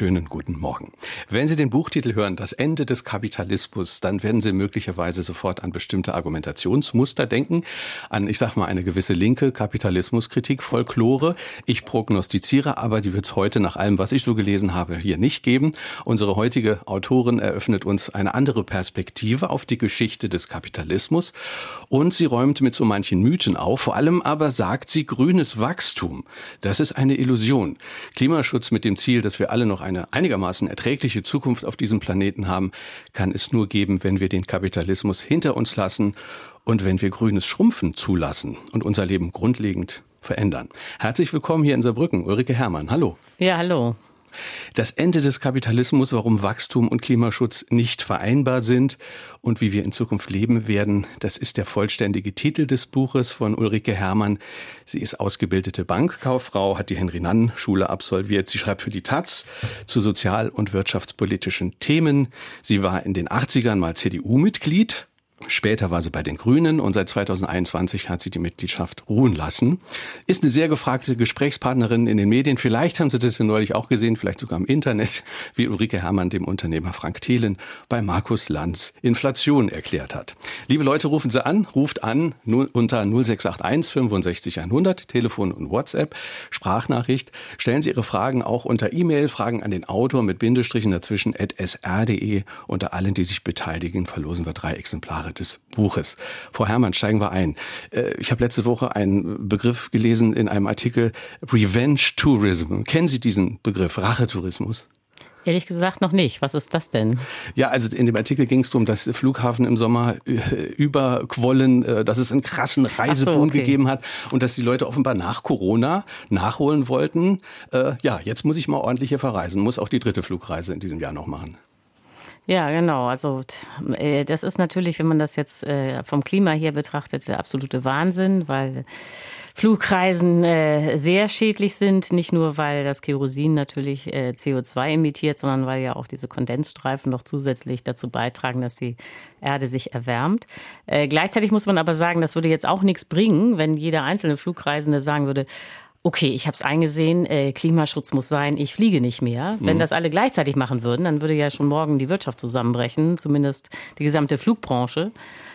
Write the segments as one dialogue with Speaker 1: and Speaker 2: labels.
Speaker 1: Schönen guten Morgen. Wenn Sie den Buchtitel hören, Das Ende des Kapitalismus, dann werden Sie möglicherweise sofort an bestimmte Argumentationsmuster denken, an, ich sag mal, eine gewisse linke Kapitalismuskritik, Folklore. Ich prognostiziere aber, die wird es heute nach allem, was ich so gelesen habe, hier nicht geben. Unsere heutige Autorin eröffnet uns eine andere Perspektive auf die Geschichte des Kapitalismus und sie räumt mit so manchen Mythen auf. Vor allem aber sagt sie grünes Wachstum. Das ist eine Illusion. Klimaschutz mit dem Ziel, dass wir alle noch eine einigermaßen erträgliche Zukunft auf diesem Planeten haben, kann es nur geben, wenn wir den Kapitalismus hinter uns lassen und wenn wir grünes Schrumpfen zulassen und unser Leben grundlegend verändern. Herzlich willkommen hier in Saarbrücken, Ulrike Herrmann. Hallo.
Speaker 2: Ja, hallo.
Speaker 1: Das Ende des Kapitalismus, warum Wachstum und Klimaschutz nicht vereinbar sind und wie wir in Zukunft leben werden, das ist der vollständige Titel des Buches von Ulrike Herrmann. Sie ist ausgebildete Bankkauffrau, hat die Henry-Nann-Schule absolviert. Sie schreibt für die Taz zu sozial- und wirtschaftspolitischen Themen. Sie war in den 80ern mal CDU-Mitglied Später war sie bei den Grünen und seit 2021 hat sie die Mitgliedschaft ruhen lassen. Ist eine sehr gefragte Gesprächspartnerin in den Medien. Vielleicht haben Sie das ja neulich auch gesehen, vielleicht sogar im Internet, wie Ulrike Herrmann dem Unternehmer Frank Thelen bei Markus Lanz Inflation erklärt hat. Liebe Leute, rufen Sie an, ruft an unter 0681 65 100, Telefon und WhatsApp, Sprachnachricht. Stellen Sie Ihre Fragen auch unter E-Mail, Fragen an den Autor mit Bindestrichen dazwischen at sr.de. Unter allen, die sich beteiligen, verlosen wir drei Exemplare des Buches. Frau Herrmann, steigen wir ein. Äh, ich habe letzte Woche einen Begriff gelesen in einem Artikel Revenge Tourism. Kennen Sie diesen Begriff Rachetourismus?
Speaker 2: Ehrlich gesagt noch nicht. Was ist das denn?
Speaker 1: Ja, also in dem Artikel ging es darum, dass Flughafen im Sommer äh, überquollen, äh, dass es einen krassen Reiseboom so, okay. gegeben hat und dass die Leute offenbar nach Corona nachholen wollten. ja, jetzt muss ich mal ordentlich hier verreisen, muss auch die dritte Flugreise in diesem Jahr noch machen.
Speaker 2: Ja, genau. Also äh, das ist natürlich, wenn man das jetzt äh, vom Klima her betrachtet, der absolute Wahnsinn, weil Flugreisen äh, sehr schädlich sind, nicht nur weil das Kerosin natürlich CO2 emittiert, sondern weil ja auch diese Kondensstreifen noch zusätzlich dazu beitragen, dass die Erde sich erwärmt. gleichzeitig muss man aber sagen, das würde jetzt auch nichts bringen, wenn jeder einzelne Flugreisende sagen würde, okay, ich habe es eingesehen, äh, Klimaschutz muss sein, ich fliege nicht mehr. Wenn mhm. das alle gleichzeitig machen würden, dann würde ja schon morgen die Wirtschaft zusammenbrechen, zumindest die gesamte Flugbranche.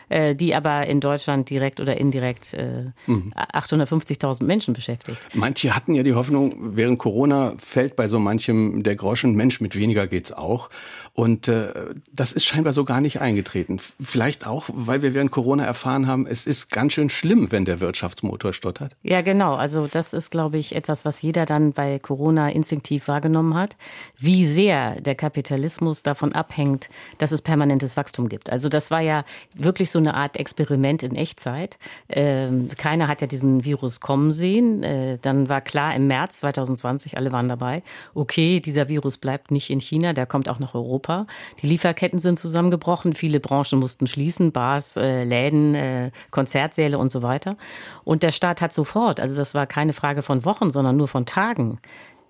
Speaker 2: Äh, die aber in Deutschland direkt oder indirekt äh, mhm. 850.000 Menschen beschäftigt.
Speaker 1: Manche hatten ja die Hoffnung, während Corona fällt bei so manchem der Groschen, Mensch, mit weniger geht's auch. Und äh, das ist scheinbar so gar nicht eingetreten. Vielleicht auch, weil wir während Corona erfahren haben, es ist ganz schön schlimm, wenn der Wirtschaftsmotor stottert.
Speaker 2: Ja, genau. Also das ist, glaube ich, etwas, was jeder dann bei Corona instinktiv wahrgenommen hat, wie sehr der Kapitalismus davon abhängt, dass es permanentes Wachstum gibt. Also das war ja wirklich so eine Art Experiment in Echtzeit. Ähm, keiner hat ja diesen Virus kommen sehen. Äh, dann war klar im März 2020, alle waren dabei, okay, dieser Virus bleibt nicht in China, der kommt auch nach Europa. Europa. Die Lieferketten sind zusammengebrochen, viele Branchen mussten schließen, Bars, äh, Läden, äh, Konzertsäle und so weiter. Und der Staat hat sofort, also das war keine Frage von Wochen, sondern nur von Tagen,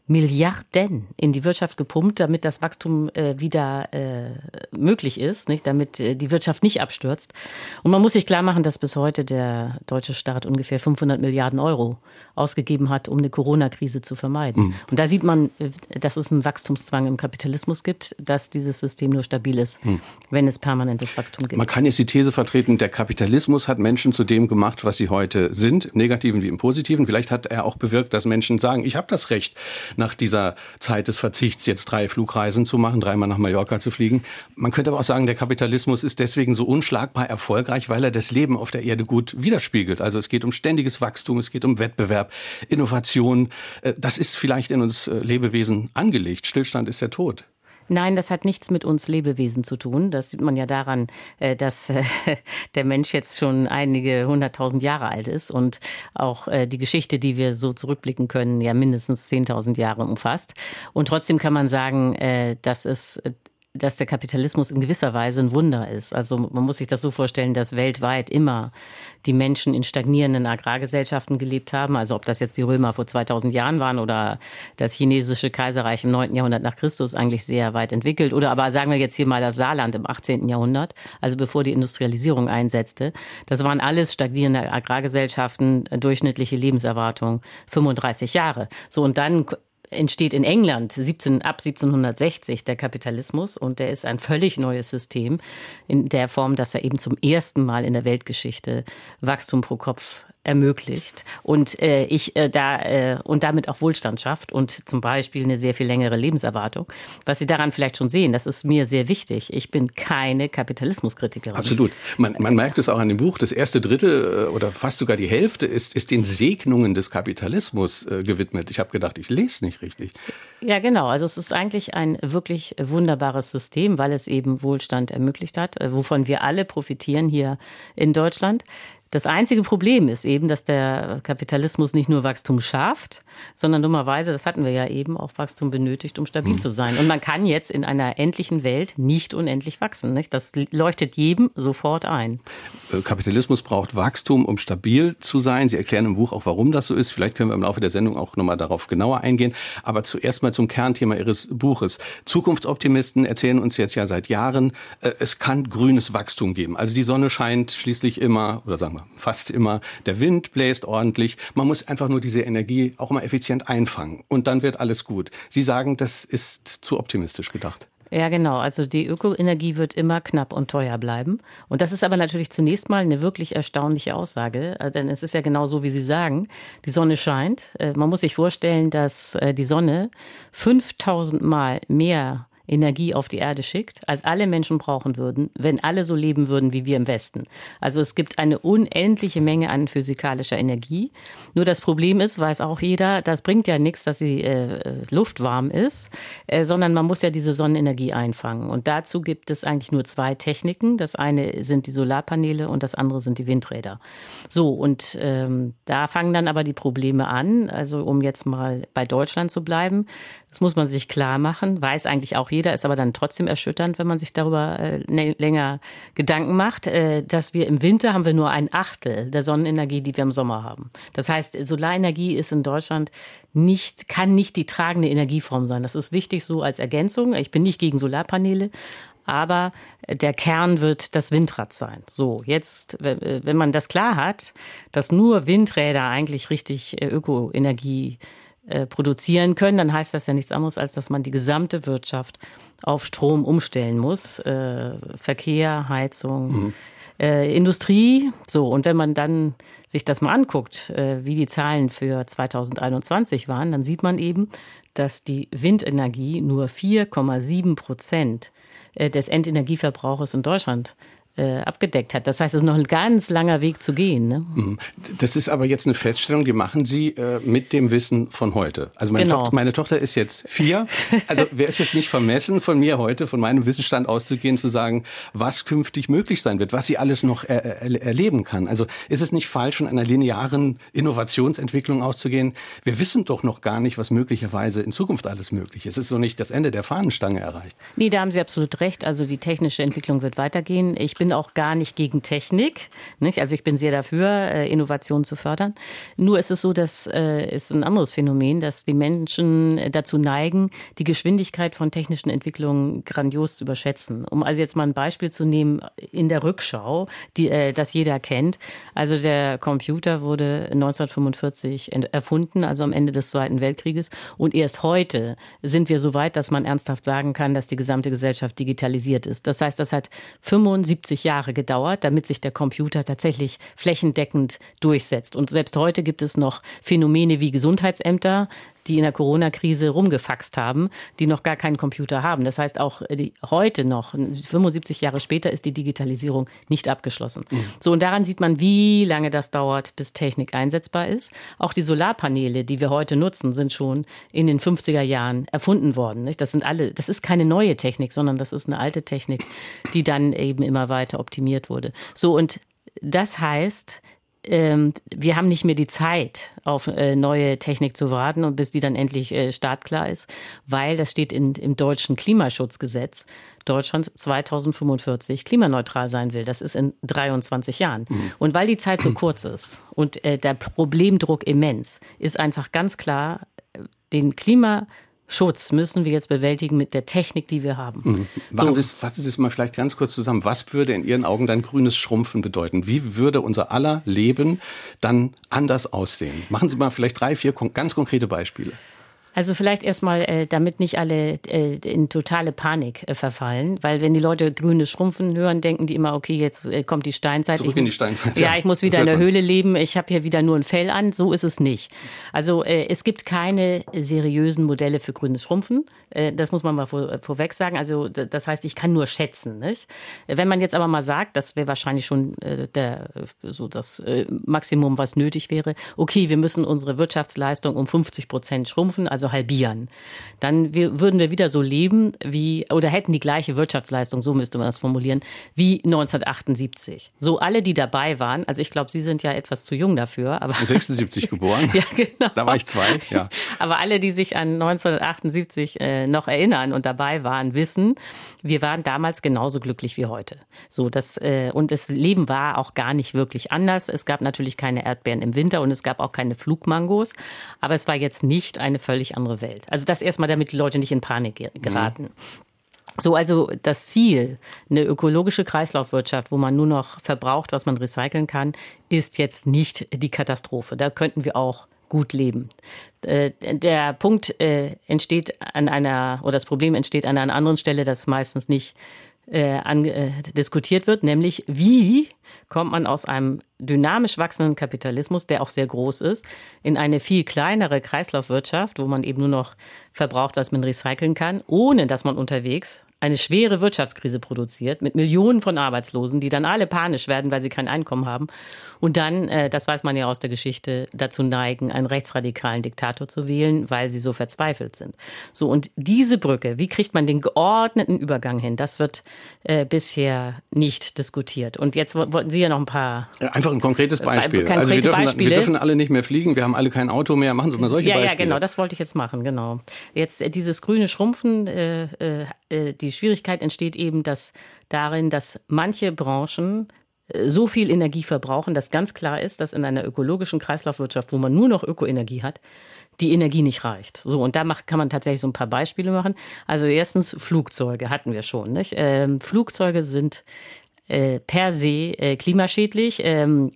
Speaker 2: Milliarden in die Wirtschaft gepumpt, damit das Wachstum äh, wieder äh, möglich ist, nicht? damit äh, die Wirtschaft nicht abstürzt. Und man muss sich klar machen, dass bis heute der deutsche Staat ungefähr 500 Milliarden Euro ausgegeben hat, um eine Corona-Krise zu vermeiden. Mhm. Und da sieht man, äh, dass es einen Wachstumszwang im Kapitalismus gibt, dass dieses System nur stabil ist, mhm. wenn es permanentes Wachstum gibt.
Speaker 1: Man kann jetzt die These vertreten, der Kapitalismus hat Menschen zu dem gemacht, was sie heute sind, im Negativen wie im Positiven. Vielleicht hat er auch bewirkt, dass Menschen sagen, ich habe das Recht nach dieser Zeit des Verzichts jetzt drei Flugreisen zu machen, dreimal nach Mallorca zu fliegen. Man könnte aber auch sagen, der Kapitalismus ist deswegen so unschlagbar erfolgreich, weil er das Leben auf der Erde gut widerspiegelt. Also es geht um ständiges Wachstum, es geht um Wettbewerb, Innovation. Äh, das ist vielleicht in uns äh, Lebewesen angelegt. Stillstand ist der Tod.
Speaker 2: Nein, das hat nichts mit uns Lebewesen zu tun. Das sieht man ja daran, äh, dass äh, der Mensch jetzt schon einige hunderttausend Jahre alt ist und auch äh, die Geschichte, die wir so zurückblicken können, ja mindestens zehntausend Jahre umfasst. Und trotzdem kann man sagen, dass es dass der Kapitalismus in gewisser Weise ein Wunder ist. Also man muss sich das so vorstellen, dass weltweit immer die Menschen in stagnierenden Agrargesellschaften gelebt haben. Also ob das jetzt die Römer vor 2000 Jahren waren oder das chinesische Kaiserreich im 9. Jahrhundert nach Christus eigentlich sehr weit entwickelt. Oder aber sagen wir jetzt hier mal das Saarland im 18. Jahrhundert, also bevor die Industrialisierung einsetzte. Das waren alles stagnierende Agrargesellschaften, durchschnittliche Lebenserwartung 35 Jahre. So und dann entsteht in England 17, ab 1760 der Kapitalismus und der ist ein völlig neues System in der Form, dass er eben zum ersten Mal in der Weltgeschichte Wachstum pro Kopf ermöglicht und äh, ich äh, da äh, und damit auch Wohlstand schafft und zum Beispiel eine sehr viel längere Lebenserwartung. Was Sie daran vielleicht schon sehen, das ist mir sehr wichtig. Ich bin keine Kapitalismuskritikerin.
Speaker 1: Absolut. Man, man merkt es auch an dem Buch. Das erste Drittel äh, oder fast sogar die Hälfte ist, ist den Segnungen des Kapitalismus äh, gewidmet. Ich habe gedacht, ich lese nicht richtig.
Speaker 2: Ja, genau. Also es ist eigentlich ein wirklich wunderbares System, weil es eben Wohlstand ermöglicht hat, äh, wovon wir alle profitieren hier in Deutschland. Das einzige Problem ist eben, dass der Kapitalismus nicht nur Wachstum schafft, sondern dummerweise, das hatten wir ja eben, auch Wachstum benötigt, um stabil mhm. zu sein. Und man kann jetzt in einer endlichen Welt nicht unendlich wachsen. Nicht? Das leuchtet jedem sofort ein.
Speaker 1: Äh, Kapitalismus braucht Wachstum, um stabil zu sein. Sie erklären im Buch auch, warum das so ist. Vielleicht können wir im Laufe der Sendung auch nochmal darauf genauer eingehen. Aber zuerst mal zum Kernthema Ihres Buches. Zukunftsoptimisten erzählen uns jetzt ja seit Jahren, äh, es kann grünes Wachstum geben. Also die Sonne scheint schließlich immer, oder sagen wir fast immer. Der Wind bläst ordentlich. Man muss einfach nur diese Energie auch mal effizient einfangen. Und dann wird alles gut. Sie sagen, das ist zu optimistisch gedacht.
Speaker 2: Ja, genau. Also die Ökoenergie wird immer knapp und teuer bleiben. Und das ist aber natürlich zunächst mal eine wirklich erstaunliche Aussage, äh, denn es ist ja genau so, wie Sie sagen. Die Sonne scheint. Äh, man muss sich vorstellen, dass äh, die Sonne 5000 Mal mehr Energie auf die Erde schickt, als alle Menschen brauchen würden, wenn alle so leben würden wie wir im Westen. Also es gibt eine unendliche Menge an physikalischer Energie. Nur das Problem ist, weiß auch jeder, das bringt ja nichts, dass die äh, Luft warm ist, äh, sondern man muss ja diese Sonnenenergie einfangen. Und dazu gibt es eigentlich nur zwei Techniken. Das eine sind die Solarpaneele und das andere sind die Windräder. So, und ähm, da fangen dann aber die Probleme an. Also um jetzt mal bei Deutschland zu bleiben, das muss man sich klar machen, weiß eigentlich auch jeder, ist aber dann trotzdem erschütternd, wenn man sich darüber äh, länger Gedanken macht, äh, dass wir im Winter haben wir nur ein Achtel der Sonnenenergie, die wir im Sommer haben. Das heißt, Solarenergie ist in Deutschland nicht, kann nicht die tragende Energieform sein. Das ist wichtig so als Ergänzung. Ich bin nicht gegen Solarpaneele, aber der Kern wird das Windrad sein. So, jetzt, wenn man das klar hat, dass nur Windräder eigentlich richtig äh, Ökoenergie äh, produzieren können, dann heißt das ja nichts anderes, als dass man die gesamte Wirtschaft auf Strom umstellen muss. Äh, Verkehr, Heizung, mhm. äh, Industrie. So, und wenn man dann sich das mal anguckt, äh, wie die Zahlen für 2021 waren, dann sieht man eben, dass die Windenergie nur 4,7 Prozent äh, des Endenergieverbrauches in Deutschland äh, abgedeckt hat. Das heißt, es ist noch ein ganz langer Weg zu gehen. Ne? Mhm.
Speaker 1: Das ist aber jetzt eine Feststellung, die machen Sie äh, mit dem Wissen von heute. Also meine, genau. Tochter, meine Tochter ist jetzt vier. Also wäre es jetzt nicht vermessen von mir heute, von meinem Wissensstand auszugehen, zu sagen, was künftig möglich sein wird, was sie alles noch er er erleben kann. Also ist es nicht falsch, von einer linearen Innovationsentwicklung auszugehen? Wir wissen doch noch gar nicht, was möglicherweise in Zukunft alles möglich ist. Es ist so nicht das Ende der Fahnenstange erreicht.
Speaker 2: Nee, da haben Sie absolut recht. Also die technische Entwicklung wird weitergehen. Ich bin bin auch gar nicht gegen Technik. Nicht? Also ich bin sehr dafür, äh, Innovation zu fördern. Nur ist es so, dass äh, ist ein anderes Phänomen, dass die Menschen dazu neigen, die Geschwindigkeit von technischen Entwicklungen grandios zu überschätzen. Um also jetzt mal ein Beispiel zu nehmen in der Rückschau, die, äh, das jeder kennt. Also der Computer wurde 1945 erfunden, also am Ende des Zweiten Weltkrieges. Und erst heute sind wir so weit, dass man ernsthaft sagen kann, dass die gesamte Gesellschaft digitalisiert ist. Das heißt, das hat 75 50 Jahre gedauert, damit sich der Computer tatsächlich flächendeckend durchsetzt. Und selbst heute gibt es noch Phänomene wie Gesundheitsämter, die in der Corona-Krise rumgefaxt haben, die noch gar keinen Computer haben. Das heißt, auch die, heute noch, 75 Jahre später, ist die Digitalisierung nicht abgeschlossen. Mhm. So, und daran sieht man, wie lange das dauert, bis Technik einsetzbar ist. Auch die Solarpaneele, die wir heute nutzen, sind schon in den 50er Jahren erfunden worden. Nicht? Das sind alle, das ist keine neue Technik, sondern das ist eine alte Technik, die dann eben immer weiter optimiert wurde. So, und das heißt, ähm, wir haben nicht mehr die Zeit, auf äh, neue Technik zu warten und bis die dann endlich äh, startklar ist, weil das steht in, im deutschen Klimaschutzgesetz, Deutschland 2045 klimaneutral sein will. Das ist in 23 Jahren. Mhm. Und weil die Zeit so kurz ist und äh, der Problemdruck immens, ist einfach ganz klar, äh, den Klima Schutz müssen wir jetzt bewältigen mit der Technik, die wir haben. Mhm.
Speaker 1: Machen so. Sie es, fassen Sie es mal vielleicht ganz kurz zusammen. Was würde in Ihren Augen dann grünes Schrumpfen bedeuten? Wie würde unser aller Leben dann anders aussehen? Machen Sie mal vielleicht drei, vier ganz konkrete Beispiele.
Speaker 2: Also vielleicht erstmal, äh, damit nicht alle äh, in totale Panik äh, verfallen, weil wenn die Leute grünes Schrumpfen hören, denken die immer, okay, jetzt äh, kommt die Steinzeit.
Speaker 1: Zurück
Speaker 2: ich,
Speaker 1: in die Steinzeit.
Speaker 2: Ja, ja ich muss wieder in der Höhle leben, ich habe hier wieder nur ein Fell an. So ist es nicht. Also äh, es gibt keine seriösen Modelle für grünes Schrumpfen. Äh, das muss man mal vor, äh, vorweg sagen. Also das heißt, ich kann nur schätzen. Nicht? Wenn man jetzt aber mal sagt, das wäre wahrscheinlich schon äh, der, so das äh, Maximum, was nötig wäre. Okay, wir müssen unsere Wirtschaftsleistung um 50 Prozent schrumpfen, also also halbieren. Dann wir, würden wir wieder so leben wie, oder hätten die gleiche Wirtschaftsleistung, so müsste man das formulieren, wie 1978. So alle, die dabei waren, also ich glaube, Sie sind ja etwas zu jung dafür. Aber
Speaker 1: 76 geboren.
Speaker 2: ja, genau.
Speaker 1: Da war ich zwei, ja.
Speaker 2: Aber alle, die sich an 1978 äh, noch erinnern und dabei waren, wissen, wir waren damals genauso glücklich wie heute. So, das, äh, und das Leben war auch gar nicht wirklich anders. Es gab natürlich keine Erdbeeren im Winter und es gab auch keine Flugmangos. Aber es war jetzt nicht eine völlig andere Welt. Also das erstmal, damit die Leute nicht in Panik geraten. Mhm. So, also das Ziel, eine ökologische Kreislaufwirtschaft, wo man nur noch verbraucht, was man recyceln kann, ist jetzt nicht die Katastrophe. Da könnten wir auch gut leben. Äh, der Punkt äh, entsteht an einer, oder das Problem entsteht an einer anderen Stelle, das meistens nicht äh, an, äh, diskutiert wird, nämlich wie kommt man aus einem dynamisch wachsenden Kapitalismus, der auch sehr groß ist, in eine viel kleinere Kreislaufwirtschaft, wo man eben nur noch verbraucht, was man recyceln kann, ohne dass man unterwegs eine schwere Wirtschaftskrise produziert mit Millionen von Arbeitslosen, die dann alle panisch werden, weil sie kein Einkommen haben und dann, äh, das weiß man ja aus der Geschichte, dazu neigen, einen rechtsradikalen Diktator zu wählen, weil sie so verzweifelt sind. So und diese Brücke, wie kriegt man den geordneten Übergang hin? Das wird äh, bisher nicht diskutiert. Und jetzt wollten Sie ja noch ein paar
Speaker 1: einfach ein konkretes äh, Beispiel.
Speaker 2: Konkrete also wir
Speaker 1: dürfen,
Speaker 2: Beispiele.
Speaker 1: wir dürfen alle nicht mehr fliegen, wir haben alle kein Auto mehr. Machen Sie mal solche
Speaker 2: ja,
Speaker 1: Beispiele.
Speaker 2: Ja, genau, das wollte ich jetzt machen. Genau. Jetzt äh, dieses grüne Schrumpfen. Äh, äh, die Schwierigkeit entsteht eben, dass darin, dass manche Branchen äh, so viel Energie verbrauchen, dass ganz klar ist, dass in einer ökologischen Kreislaufwirtschaft, wo man nur noch Ökoenergie hat, die Energie nicht reicht. So, und da macht, kann man tatsächlich so ein paar Beispiele machen. Also erstens Flugzeuge hatten wir schon. Nicht? Ähm, Flugzeuge sind äh, per se äh, klimaschädlich. Ähm,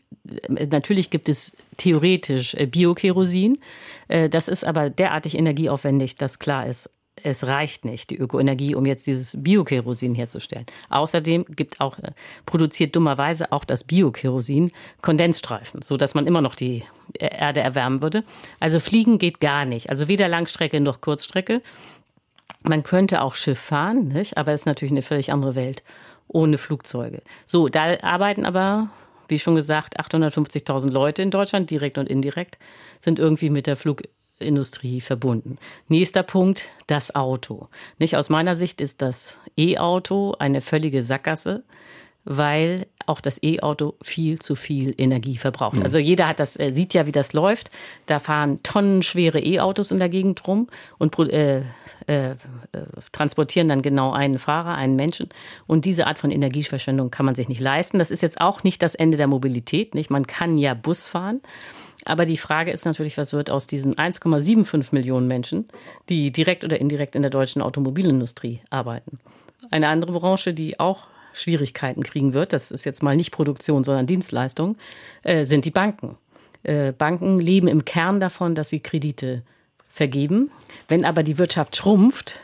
Speaker 2: natürlich gibt es theoretisch äh, Biokerosin. Das ist aber derartig energieaufwendig, dass klar ist, es reicht nicht, die Ökoenergie, um jetzt dieses Biokerosin herzustellen. Außerdem gibt auch, äh, produziert dummerweise auch das Biokerosin Kondensstreifen, so dass man immer noch die Erde erwärmen würde. Also fliegen geht gar nicht. Also weder Langstrecke noch Kurzstrecke. Man könnte auch Schiff fahren, nicht? aber es ist natürlich eine völlig andere Welt ohne Flugzeuge. So, da arbeiten aber wie schon gesagt, 850.000 Leute in Deutschland, direkt und indirekt, sind irgendwie mit der Flug Industrie verbunden. Nächster Punkt, das Auto. Nicht aus meiner Sicht ist das E-Auto eine völlige Sackgasse, weil auch das E-Auto viel zu viel Energie verbraucht. Mhm. Also jeder hat das, äh, sieht ja, wie das läuft. Da fahren tonnenschwere E-Autos in der Gegend rum und äh, äh, transportieren dann genau einen Fahrer, einen Menschen. Und diese Art von Energieverschwendung kann man sich nicht leisten. Das ist jetzt auch nicht das Ende der Mobilität. Nicht? Man kann ja Bus fahren. Aber die Frage ist natürlich, was wird aus diesen 1,75 Millionen Menschen, die direkt oder indirekt in der deutschen Automobilindustrie arbeiten? Eine andere Branche, die auch Schwierigkeiten kriegen wird, das ist jetzt mal nicht Produktion, sondern Dienstleistung, äh, sind die Banken. Äh, Banken leben im Kern davon, dass sie Kredite vergeben. Wenn aber die Wirtschaft schrumpft,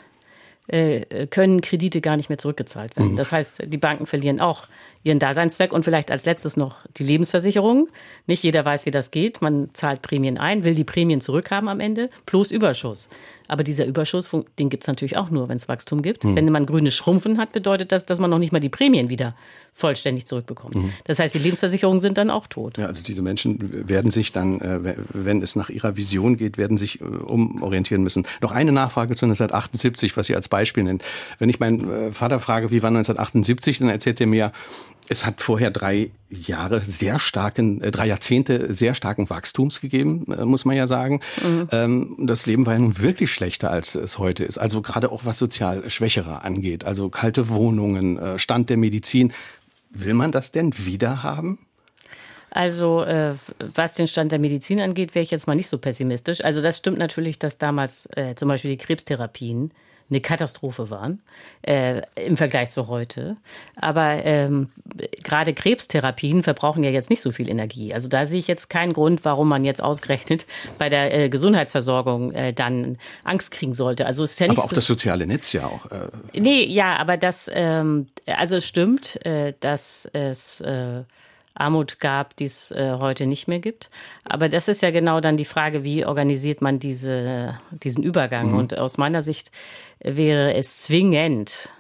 Speaker 2: äh, können Kredite gar nicht mehr zurückgezahlt werden. Mhm. Das heißt, die Banken verlieren auch ihren Daseinszweck und vielleicht als letztes noch die Lebensversicherung. Nicht jeder weiß, wie das geht. Man zahlt Prämien ein, will die Prämien zurückhaben am Ende, plus Überschuss. Aber dieser Überschuss, den gibt es natürlich auch nur, wenn es Wachstum gibt. Mhm. Wenn man grünes Schrumpfen hat, bedeutet das, dass man noch nicht mal die Prämien wieder vollständig zurückbekommt. Mhm. Das heißt, die Lebensversicherungen sind dann auch tot.
Speaker 1: Ja, also diese Menschen werden sich dann, äh, wenn es nach ihrer Vision geht, werden sich äh, umorientieren müssen. Noch eine Nachfrage zu 1978, was Sie als Beispiel nennen. Wenn ich meinen äh, Vater frage, wie war 1978, dann erzählt er mir, Es hat vorher drei Jahre sehr starken, äh, drei Jahrzehnte sehr starken Wachstums gegeben, äh, muss man ja sagen. Mhm. Ähm, das Leben war ja nun wirklich schlechter, als es heute ist. Also gerade auch was sozial Schwächere angeht. Also kalte Wohnungen, äh, Stand der Medizin. Will man das denn wieder haben?
Speaker 2: Also äh, was den Stand der Medizin angeht, wäre ich jetzt mal nicht so pessimistisch. Also das stimmt natürlich, dass damals äh, zum Beispiel die Krebstherapien eine Katastrophe waren äh, im Vergleich zu heute. Aber ähm, gerade Krebstherapien verbrauchen ja jetzt nicht so viel Energie. Also da sehe ich jetzt keinen Grund, warum man jetzt ausgerechnet bei der äh, Gesundheitsversorgung äh, dann Angst kriegen sollte. Also ist ja
Speaker 1: nicht
Speaker 2: aber
Speaker 1: auch so das soziale Netz ja auch.
Speaker 2: Äh nee, ja, aber das, ähm, also es stimmt, äh, dass es äh, Armut gab, die es äh, heute nicht mehr gibt. Aber das ist ja genau dann die Frage, wie organisiert man diese, diesen Übergang? Mhm. Und aus meiner Sicht wäre es zwingend,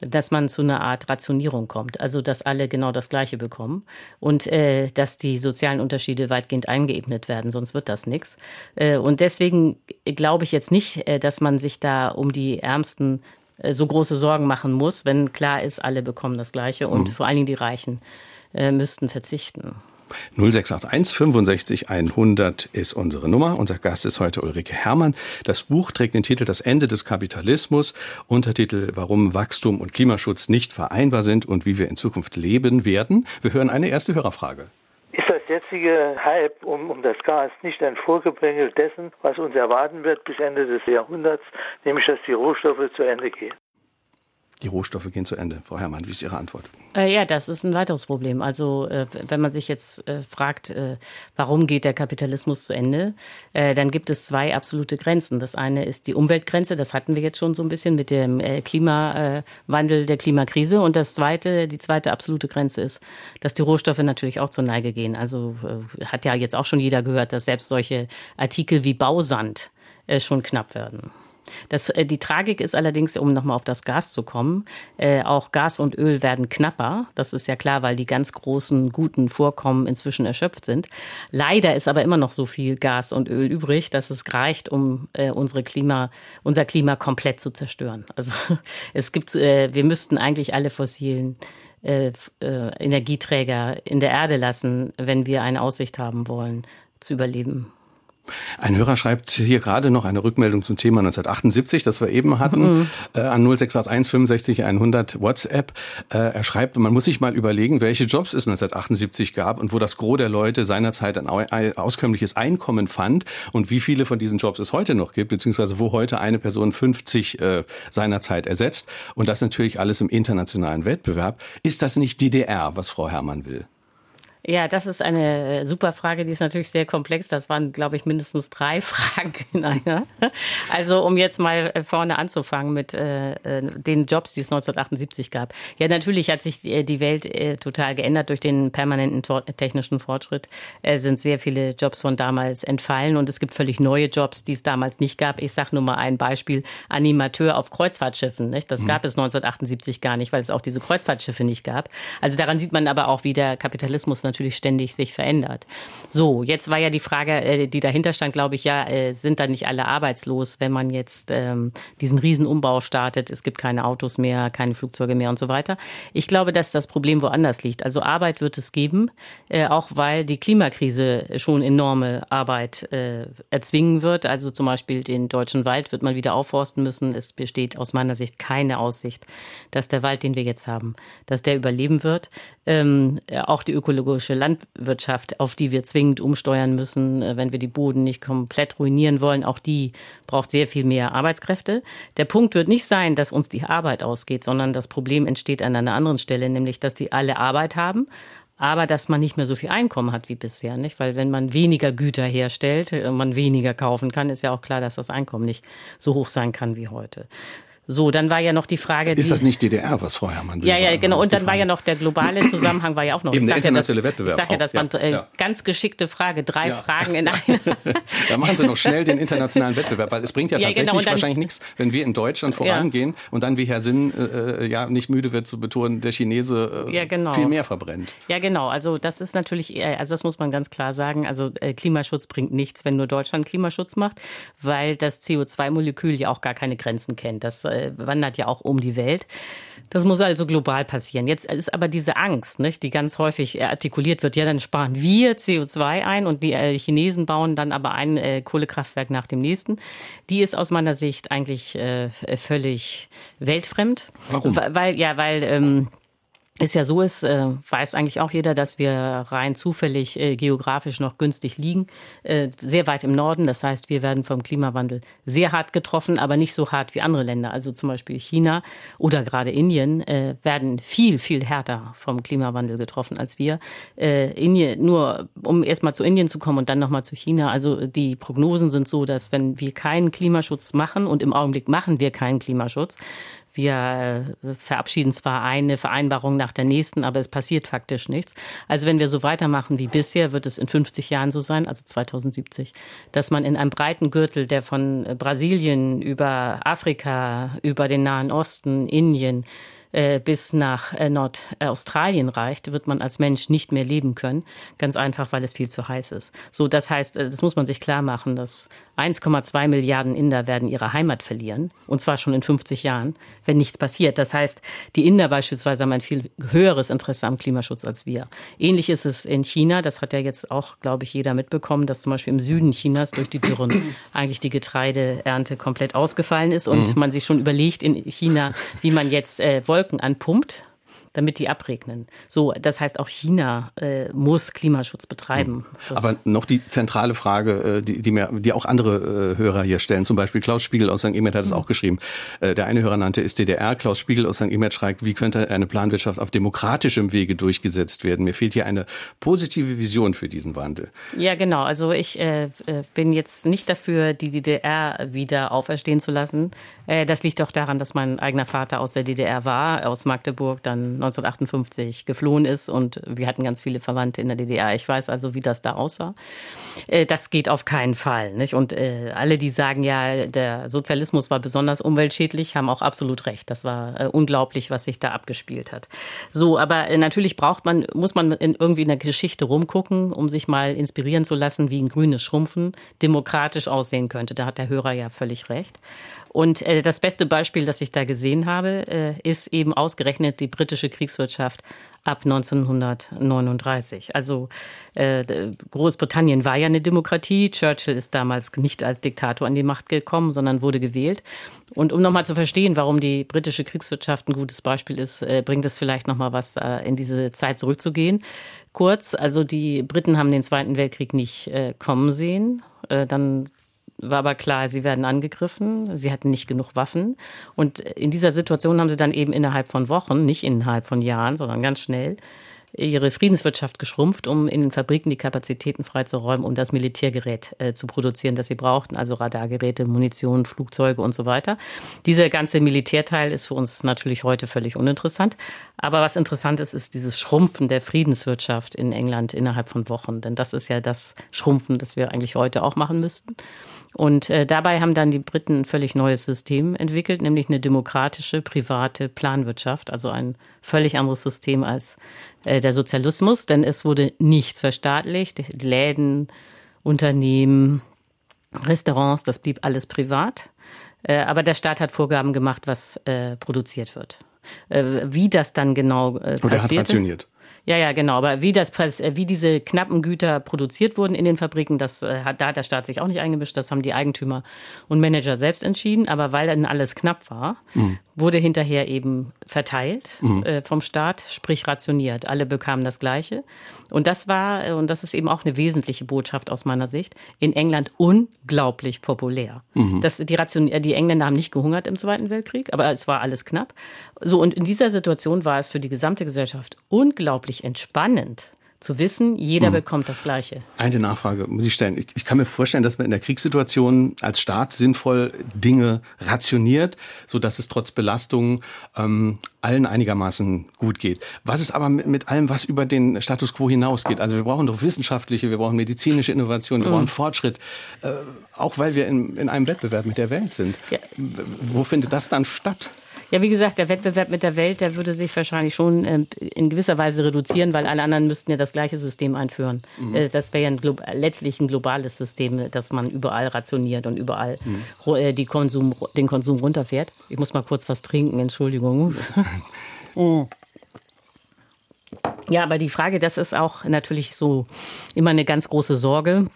Speaker 2: dass man zu einer Art Rationierung kommt, also dass alle genau das Gleiche bekommen und äh, dass die sozialen Unterschiede weitgehend eingeebnet werden, sonst wird das nichts. Äh, und deswegen glaube ich jetzt nicht, äh, dass man sich da um die Ärmsten äh, so große Sorgen machen muss, wenn klar ist, alle bekommen das Gleiche und mhm. vor allen Dingen die Reichen äh, müssten verzichten.
Speaker 1: 0681 65 100 ist unsere Nummer. Unser Gast ist heute Ulrike Herrmann. Das Buch trägt den Titel Das Ende des Kapitalismus, Untertitel Warum Wachstum und Klimaschutz nicht vereinbar sind und wie wir in Zukunft leben werden. Wir hören eine erste Hörerfrage.
Speaker 3: Ist das jetzige Hype um, um das Gas nicht ein Vorgeplänkel dessen, was uns erwarten wird bis Ende des Jahrhunderts, nämlich dass die Rohstoffe zu Ende gehen?
Speaker 1: Die Rohstoffe gehen zu Ende. Frau Herrmann, wie ist Ihre Antwort?
Speaker 2: Äh, ja, das ist ein weiteres Problem. Also äh, wenn man sich jetzt äh, fragt, äh, warum geht der Kapitalismus zu Ende, äh, dann gibt es zwei absolute Grenzen. Das eine ist die Umweltgrenze, das hatten wir jetzt schon so ein bisschen mit dem äh, Klimawandel, der Klimakrise. Und das zweite, die zweite absolute Grenze ist, dass die Rohstoffe natürlich auch zur Neige gehen. Also hat ja jetzt auch schon jeder gehört, dass selbst solche Artikel wie Bausand schon knapp werden. Das, äh, die Tragik ist allerdings, um nochmal auf das Gas zu kommen, äh, auch Gas und Öl werden knapper. Das ist ja klar, weil die ganz großen, guten Vorkommen inzwischen erschöpft sind. Leider ist aber immer noch so viel Gas und Öl übrig, dass es reicht, um äh, unsere Klima, unser Klima komplett zu zerstören. Also es gibt, äh, wir müssten eigentlich alle fossilen äh, äh, Energieträger in der Erde lassen, wenn wir eine Aussicht haben wollen, zu überleben.
Speaker 1: Ein Hörer schreibt hier gerade noch eine Rückmeldung zum Thema 1978, das wir eben hatten, mhm. äh, an 0681 65 100 WhatsApp. Äh, er schreibt, man muss sich mal überlegen, welche Jobs es 1978 gab und wo das Gros der Leute seinerzeit ein auskömmliches Einkommen fand und wie viele von diesen Jobs es heute noch gibt, beziehungsweise wo heute eine Person 50 äh, seinerzeit ersetzt. Und das natürlich alles im internationalen Wettbewerb. Ist das nicht DDR, was Frau Herrmann will?
Speaker 2: Ja, das ist eine äh, super Frage, die ist natürlich sehr komplex. Das waren, glaube ich, mindestens drei Fragen in einer. Also um jetzt mal äh, vorne anzufangen mit äh, äh den Jobs, die es 1978 gab. Ja, natürlich hat sich die Welt äh, total geändert durch den permanenten technischen Fortschritt. Äh, sind sehr viele Jobs von damals entfallen und es gibt völlig neue Jobs, die es damals nicht gab. Ich sage nur mal ein Beispiel: Animateur auf Kreuzfahrtschiffen. Nicht? Das mhm. gab es 1978 gar nicht, weil es auch diese Kreuzfahrtschiffe nicht gab. Also daran sieht man aber auch, wie der Kapitalismus natürlich natürlich ständig sich verändert. So, jetzt war ja die Frage, äh, die dahinter stand, glaube ich, ja, äh, sind dann nicht alle arbeitslos, wenn man jetzt ähm, diesen Riesenumbau startet, es gibt keine Autos mehr, keine Flugzeuge mehr und so weiter. Ich glaube, dass das Problem woanders liegt. Also Arbeit wird es geben, äh, auch weil die Klimakrise schon enorme Arbeit äh, erzwingen wird. Also zum Beispiel den deutschen Wald wird man wieder aufforsten müssen. Es besteht aus meiner Sicht keine Aussicht, dass der Wald, den wir jetzt haben, dass der überleben wird. Ähm, auch die ökologische Landwirtschaft, auf die wir zwingend umsteuern müssen, äh, wenn wir die Boden nicht komplett ruinieren wollen, auch die braucht sehr viel mehr Arbeitskräfte. Der Punkt wird nicht sein, dass uns die Arbeit ausgeht, sondern das Problem entsteht an einer anderen Stelle, nämlich dass die alle Arbeit haben, aber dass man nicht mehr so viel Einkommen hat wie bisher, nicht? Weil wenn man weniger Güter herstellt, äh, man weniger kaufen kann, ist ja auch klar, dass das Einkommen nicht so hoch sein kann wie heute. So, dann war ja noch die Frage.
Speaker 1: Ist das nicht DDR, was Frau Herrmann
Speaker 2: will? Ja, ja, genau. Und dann war ja noch der globale Zusammenhang war ja auch noch.
Speaker 1: Eben der internationale ja, Wettbewerb.
Speaker 2: Ich sage ja, das war eine ja. ganz geschickte Frage. Drei ja. Fragen in einer.
Speaker 1: da machen Sie noch schnell den internationalen Wettbewerb, weil es bringt ja, tatsächlich genau. dann, wahrscheinlich nichts, wenn wir in Deutschland vorangehen und dann wie Herr Sinn äh, äh, ja nicht müde wird zu betonen, der Chinese äh, genau. viel mehr verbrennt.
Speaker 2: Ja, genau. Also das ist natürlich, also das muss man ganz klar sagen. Also äh, Klimaschutz bringt nichts, wenn nur Deutschland Klimaschutz macht, weil das CO2-Molekül ja auch gar keine Grenzen kennt. Das äh, wandert ja auch um die Welt. Das muss also global passieren. Jetzt ist aber diese Angst, nicht, die ganz häufig artikuliert wird, ja, dann sparen wir CO2 ein und die äh, Chinesen bauen dann aber ein äh, Kohlekraftwerk nach dem nächsten. Die ist aus meiner Sicht eigentlich äh, völlig weltfremd.
Speaker 1: Warum?
Speaker 2: Weil, ja, weil ähm, ist ja so ist, äh, weiß eigentlich auch jeder, dass wir rein zufällig äh, geografisch noch günstig liegen, äh, sehr weit im Norden. Das heißt, wir werden vom Klimawandel sehr hart getroffen, aber nicht so hart wie andere Länder. Also zum Beispiel China oder gerade Indien äh, werden viel, viel härter vom Klimawandel getroffen als wir. Äh, Indien, nur um erstmal zu Indien zu kommen und dann nochmal zu China. Also die Prognosen sind so, dass wenn wir keinen Klimaschutz machen und im Augenblick machen wir keinen Klimaschutz, wir äh, verabschieden zwar eine Vereinbarung nach der nächsten, aber es passiert faktisch nichts. Also wenn wir so weitermachen wie bisher, wird es in 50 Jahren so sein, also 2070, dass man in einem breiten Gürtel, der von Brasilien über Afrika, über den Nahen Osten, Indien, äh, bis nach äh, Nordaustralien reicht, wird man als Mensch nicht mehr leben können. Ganz einfach, weil es viel zu heiß ist. So, das heißt, äh, das muss man sich klar machen, dass 1,2 Milliarden Inder werden ihre Heimat verlieren. Und zwar schon in 50 Jahren, wenn nichts passiert. Das heißt, die Inder beispielsweise haben ein viel höheres Interesse am Klimaschutz als wir. Ähnlich ist es in China. Das hat ja jetzt auch, glaube ich, jeder mitbekommen, dass zum Beispiel im Süden Chinas durch die Dürren eigentlich die Getreideernte komplett ausgefallen ist und mhm. man sich schon überlegt in China, wie man jetzt äh, Wolken Wolken anpumpt, damit die abregnen. So, das heißt, auch China äh, muss Klimaschutz betreiben.
Speaker 1: Das Aber noch die zentrale Frage, äh, die, die, mir, die auch andere äh, Hörer hier stellen, zum Beispiel Klaus Spiegel aus St. Emet hat es mhm. auch geschrieben. Äh, der eine Hörer nannte ist DDR. Klaus Spiegel aus St. Emet schreibt, wie könnte eine Planwirtschaft auf demokratischem Wege durchgesetzt werden? Mir fehlt hier eine positive Vision für diesen Wandel.
Speaker 2: Ja, genau. Also ich äh, äh bin jetzt nicht dafür, die DDR wieder auferstehen zu lassen. Das liegt doch daran, dass mein eigener Vater aus der DDR war, aus Magdeburg, dann 1958 geflohen ist und wir hatten ganz viele Verwandte in der DDR. Ich weiß also, wie das da aussah. Äh, das geht auf keinen Fall. Nicht? Und äh, alle, die sagen, ja, der Sozialismus war besonders umweltschädlich, haben auch absolut recht. Das war äh, unglaublich, was sich da abgespielt hat. So, aber natürlich braucht man, muss man in, irgendwie in der Geschichte rumgucken, um sich mal inspirieren zu lassen, wie ein grünes Schrumpfen demokratisch aussehen könnte. Da hat der Hörer ja völlig recht. Und äh, das beste Beispiel, das ich da gesehen habe, äh, ist eben ausgerechnet die britische Kriegswirtschaft ab 1939. Also äh, Großbritannien war ja eine Demokratie. Churchill ist damals nicht als Diktator an die Macht gekommen, sondern wurde gewählt. Und um nochmal zu verstehen, warum die britische Kriegswirtschaft ein gutes Beispiel ist, äh, bringt es vielleicht nochmal was, äh, in diese Zeit zurückzugehen. Kurz, also die Briten haben den Zweiten Weltkrieg nicht äh, kommen sehen. Äh, dann war aber klar, sie werden angegriffen, sie hatten nicht genug Waffen. Und in dieser Situation haben sie dann eben innerhalb von Wochen, nicht innerhalb von Jahren, sondern ganz schnell, ihre Friedenswirtschaft geschrumpft, um in den Fabriken die Kapazitäten freizuräumen, um das Militärgerät äh, zu produzieren, das sie brauchten, also Radargeräte, Munition, Flugzeuge und so weiter. Dieser ganze Militärteil ist für uns natürlich heute völlig uninteressant. Aber was interessant ist, ist dieses Schrumpfen der Friedenswirtschaft in England innerhalb von Wochen. Denn das ist ja das Schrumpfen, das wir eigentlich heute auch machen müssten. Und äh, dabei haben dann die Briten ein völlig neues System entwickelt, nämlich eine demokratische, private Planwirtschaft, also ein völlig anderes System als äh, der Sozialismus, denn es wurde nichts verstaatlicht. Läden, Unternehmen, Restaurants, das blieb alles privat. Äh, aber der Staat hat Vorgaben gemacht, was äh, produziert wird. Äh, wie das dann genau äh, passiert. Oder hat
Speaker 1: rationiert.
Speaker 2: Ja, ja, genau. Aber wie das, äh, wie diese knappen Güter produziert wurden in den Fabriken, das äh, hat da der Staat sich auch nicht eingemischt. Das haben die Eigentümer und Manager selbst entschieden. Aber weil dann alles knapp war, mhm wurde hinterher eben verteilt mhm. äh, vom Staat, sprich rationiert. Alle bekamen das Gleiche. Und das war, äh, und das ist eben auch eine wesentliche Botschaft aus meiner Sicht, in England unglaublich populär. Mhm. Das, die, Ration, äh, die Engländer haben nicht gehungert im Zweiten Weltkrieg, aber es war alles knapp. So, und in dieser Situation war es für die gesamte Gesellschaft unglaublich entspannend, zu wissen, jeder mhm. bekommt das Gleiche.
Speaker 1: Eine Nachfrage muss ich stellen. Ich, ich, kann mir vorstellen, dass man in der Kriegssituation als Staat sinnvoll Dinge rationiert, so dass es trotz Belastungen ähm, allen einigermaßen gut geht. Was ist aber mit, mit, allem, was über den Status quo hinausgeht? Also wir brauchen doch wissenschaftliche, wir brauchen medizinische Innovation, wir mhm. brauchen Fortschritt, äh, auch weil wir in, in einem Wettbewerb mit der Welt sind. Ja. Wo findet das dann statt?
Speaker 2: Ja, wie gesagt, der Wettbewerb mit der Welt, der würde sich wahrscheinlich schon ähm, in gewisser Weise reduzieren, weil alle anderen müssten ja das gleiche System einführen. Mhm. Äh, das wäre ja ein, letztlich ein globales System, dass man überall rationiert und überall mhm. Äh, Konsum, den Konsum runterfährt. Ich muss mal kurz was trinken, Entschuldigung. Mhm. Ja, aber die Frage, das ist auch natürlich so immer eine ganz große Sorge.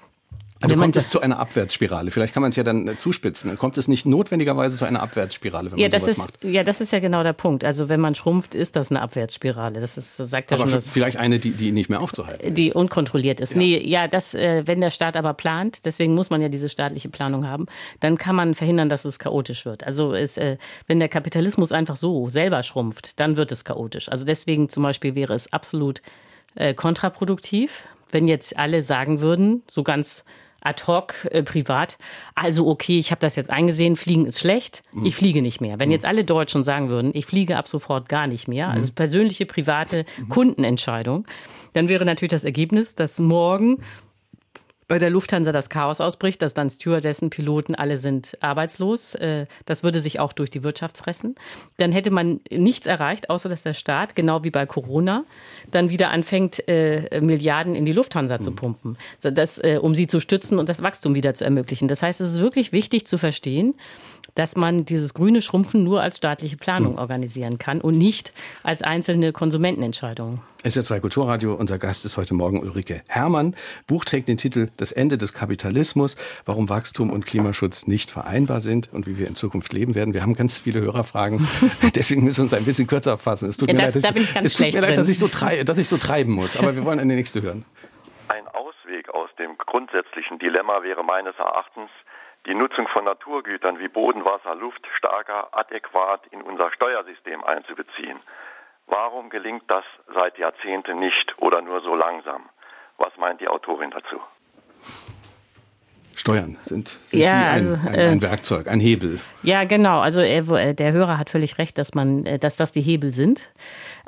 Speaker 1: Also kommt es zu einer Abwärtsspirale? Vielleicht kann man es ja dann äh, zuspitzen. Kommt es nicht notwendigerweise zu einer Abwärtsspirale, wenn
Speaker 2: ja,
Speaker 1: man
Speaker 2: das
Speaker 1: sowas
Speaker 2: ist,
Speaker 1: macht.
Speaker 2: Ja, das ist ja genau der Punkt. Also wenn man schrumpft, ist das eine Abwärtsspirale. Das ist, sagt ja
Speaker 1: aber
Speaker 2: schon. Das,
Speaker 1: vielleicht eine, die, die nicht mehr aufzuhalten
Speaker 2: die
Speaker 1: ist.
Speaker 2: unkontrolliert ist. Ja. Nee, ja, das, äh, wenn der Staat aber plant, deswegen muss man ja diese staatliche Planung haben, dann kann man verhindern, dass es chaotisch wird. Also es, äh, wenn der Kapitalismus einfach so selber schrumpft, dann wird es chaotisch. Also deswegen zum Beispiel wäre es absolut kontraproduktiv, wenn jetzt alle sagen würden, so ganz ad hoc äh, privat. Also okay, ich habe das jetzt eingesehen, fliegen ist schlecht, mhm. ich fliege nicht mehr. Wenn mhm. jetzt alle Deutschen sagen würden, ich fliege ab sofort gar nicht mehr, mhm. also persönliche, private mhm. Kundenentscheidung, dann wäre natürlich das Ergebnis, dass morgen bei der Lufthansa das Chaos ausbricht, dass dann Stewardessen, Piloten, alle sind arbeitslos. Äh, das würde sich auch durch die Wirtschaft fressen. Dann hätte man nichts erreicht, außer dass der Staat, genau wie bei Corona, dann wieder anfängt, äh, Milliarden in die Lufthansa zu mhm. pumpen, das, äh, um sie zu stützen und das Wachstum wieder zu ermöglichen. Das heißt, es ist wirklich wichtig zu verstehen, dass man dieses grüne Schrumpfen nur als staatliche Planung hm. organisieren kann und nicht als einzelne Konsumentenentscheidungen.
Speaker 1: SR2 Kulturradio, unser Gast ist heute Morgen Ulrike Herrmann. Buch trägt den Titel Das Ende des Kapitalismus, warum Wachstum und Klimaschutz nicht vereinbar sind und wie wir in Zukunft leben werden. Wir haben ganz viele Hörerfragen, deswegen müssen wir uns ein bisschen kürzer fassen. Es tut mir
Speaker 2: das,
Speaker 1: leid,
Speaker 2: da bin ich ganz
Speaker 1: es tut
Speaker 2: mir
Speaker 1: leid dass, ich so trei dass ich so treiben muss, aber wir wollen eine nächste hören.
Speaker 4: Ein Ausweg aus dem grundsätzlichen Dilemma wäre meines Erachtens, die Nutzung von Naturgütern wie Boden, Wasser, Luft stärker adäquat in unser Steuersystem einzubeziehen. Warum gelingt das seit Jahrzehnten nicht oder nur so langsam? Was meint die Autorin dazu?
Speaker 1: Steuern sind, sind
Speaker 2: ja,
Speaker 1: ein,
Speaker 2: also,
Speaker 1: ein, ein, Werkzeug, ein Hebel.
Speaker 2: Ja, genau. Also äh, der Hörer hat völlig recht, dass man, äh, dass das die Hebel sind.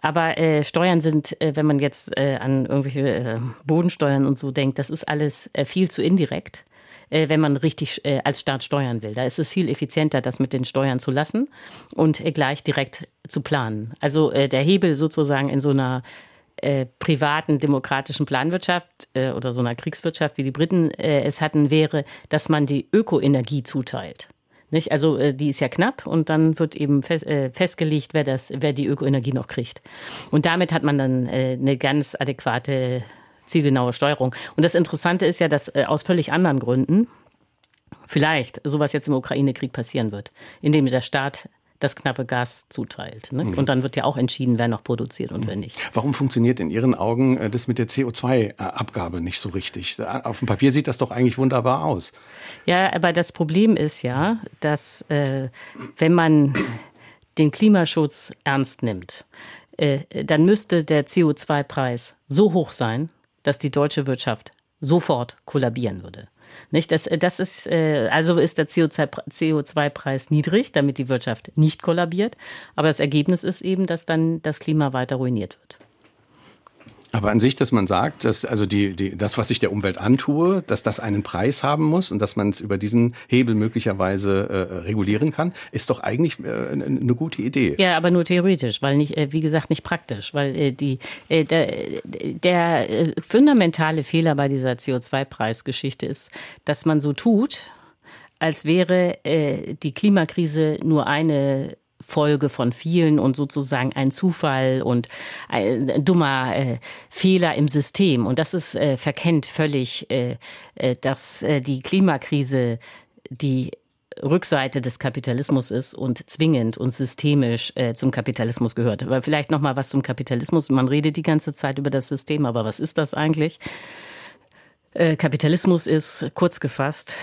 Speaker 2: Aber äh, Steuern sind, äh, wenn man jetzt äh, an irgendwelche äh, Bodensteuern und so denkt, das ist alles viel zu indirekt äh, wenn man richtig äh, als Staat steuern will. Da ist es viel effizienter, das mit den Steuern zu lassen und äh, gleich direkt zu planen. Also äh, der Hebel sozusagen in so einer äh, privaten demokratischen Planwirtschaft äh, oder so einer Kriegswirtschaft, wie die Briten es hatten, wäre, dass man die Ökoenergie zuteilt. Nicht? Also die ist ja knapp und dann wird eben fest, festgelegt, wer, das, wer die Ökoenergie noch kriegt. Und damit hat man dann eine ganz adäquate zielgenaue Steuerung. Und das Interessante ist ja, dass äh, aus völlig anderen Gründen vielleicht sowas jetzt im Ukraine-Krieg passieren wird, indem der Staat das knappe Gas zuteilt. Ne? Mhm. Und dann wird ja auch entschieden, wer noch produziert und mhm. wer nicht.
Speaker 1: Warum funktioniert in Ihren Augen äh, das mit der CO2-Abgabe nicht so richtig? Auf dem Papier sieht das doch eigentlich wunderbar aus.
Speaker 2: Ja, aber das Problem ist ja, dass äh, wenn man den Klimaschutz ernst nimmt, äh, dann müsste der CO2-Preis so hoch sein, dass die deutsche Wirtschaft sofort kollabieren würde. Nicht? Das, das ist, äh, also ist der CO2-Preis niedrig, damit die Wirtschaft nicht kollabiert. Aber das Ergebnis ist eben, dass dann das Klima weiter ruiniert wird.
Speaker 1: Aber an sich, dass man sagt, dass also die, die, das, was ich der Umwelt antue, dass das einen Preis haben muss und dass man es über diesen Hebel möglicherweise äh, regulieren kann, ist doch eigentlich äh, eine gute Idee.
Speaker 2: Ja, aber nur theoretisch, weil nicht, äh, wie gesagt, nicht praktisch, weil äh, die, äh, der, der äh, fundamentale Fehler bei dieser CO2-Preisgeschichte ist, dass man so tut, als wäre äh, die Klimakrise nur eine Folge von vielen und sozusagen ein Zufall und ein dummer äh, Fehler im System. Und das ist äh, verkennt völlig, äh, äh dass äh, die Klimakrise die Rückseite des Kapitalismus ist und zwingend und systemisch äh, zum Kapitalismus gehört. Aber vielleicht noch mal was zum Kapitalismus. Man redet die ganze Zeit über das System, aber was ist das eigentlich? Äh, Kapitalismus ist kurz gefasst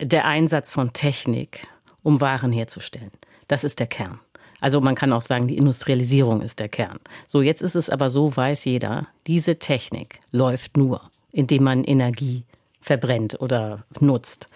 Speaker 2: der Einsatz von Technik, um Waren herzustellen. Das ist der Kern. Also man kann auch sagen, die Industrialisierung ist der Kern. So, jetzt ist es aber so, weiß jeder, diese Technik läuft nur, indem man Energie verbrennt oder nutzt.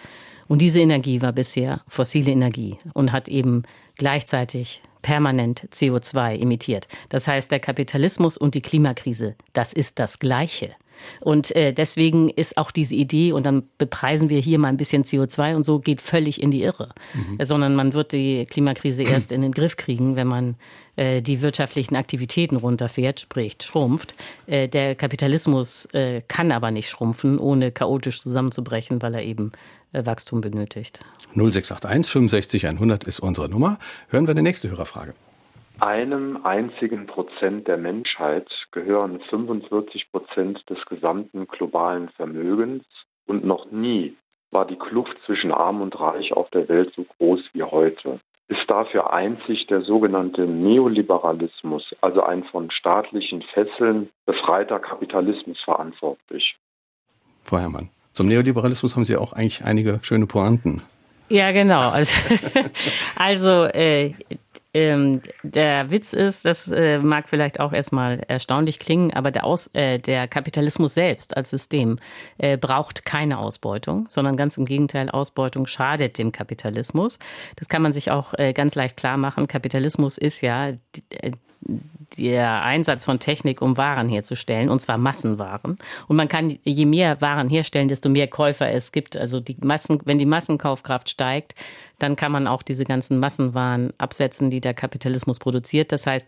Speaker 2: Und diese Energie war bisher fossile Energie und hat eben gleichzeitig permanent CO2 emittiert. Das heißt, der Kapitalismus und die Klimakrise, das ist das Gleiche. Und äh, deswegen ist auch diese Idee, und dann bepreisen wir hier mal ein bisschen CO2 und so, geht völlig in die Irre. Mhm. Sondern man wird die Klimakrise erst in den Griff kriegen, wenn man äh, die wirtschaftlichen Aktivitäten runterfährt, sprich schrumpft. Äh, der Kapitalismus äh, kann aber nicht schrumpfen, ohne chaotisch zusammenzubrechen, weil er eben äh, Wachstum benötigt.
Speaker 1: 0681 65 100 ist unsere Nummer. Hören wir die nächste Hörerfrage.
Speaker 5: Einem einzigen Prozent der Menschheit gehören 45 Prozent des gesamten globalen Vermögens und noch nie war die Kluft zwischen Arm und Reich auf der Welt so groß wie heute. Ist dafür einzig der sogenannte Neoliberalismus, also ein von staatlichen Fesseln befreiter Kapitalismus verantwortlich?
Speaker 1: Frau Herrmann, zum Neoliberalismus haben Sie auch eigentlich einige schöne Pointen.
Speaker 2: Ja, genau. Also, also äh, ähm, der Witz ist, das äh, mag vielleicht auch erstmal erstaunlich klingen, aber der, Aus, äh, der Kapitalismus selbst als System äh, braucht keine Ausbeutung, sondern ganz im Gegenteil, Ausbeutung schadet dem Kapitalismus. Das kann man sich auch äh, ganz leicht klar machen. Kapitalismus ist ja äh, der Einsatz von Technik, um Waren herzustellen, und zwar Massenwaren. Und man kann, je mehr Waren herstellen, desto mehr Käufer es gibt. Also die Massen, wenn die Massenkaufkraft steigt, dann kann man auch diese ganzen Massenwaren absetzen, die der Kapitalismus produziert. Das heißt,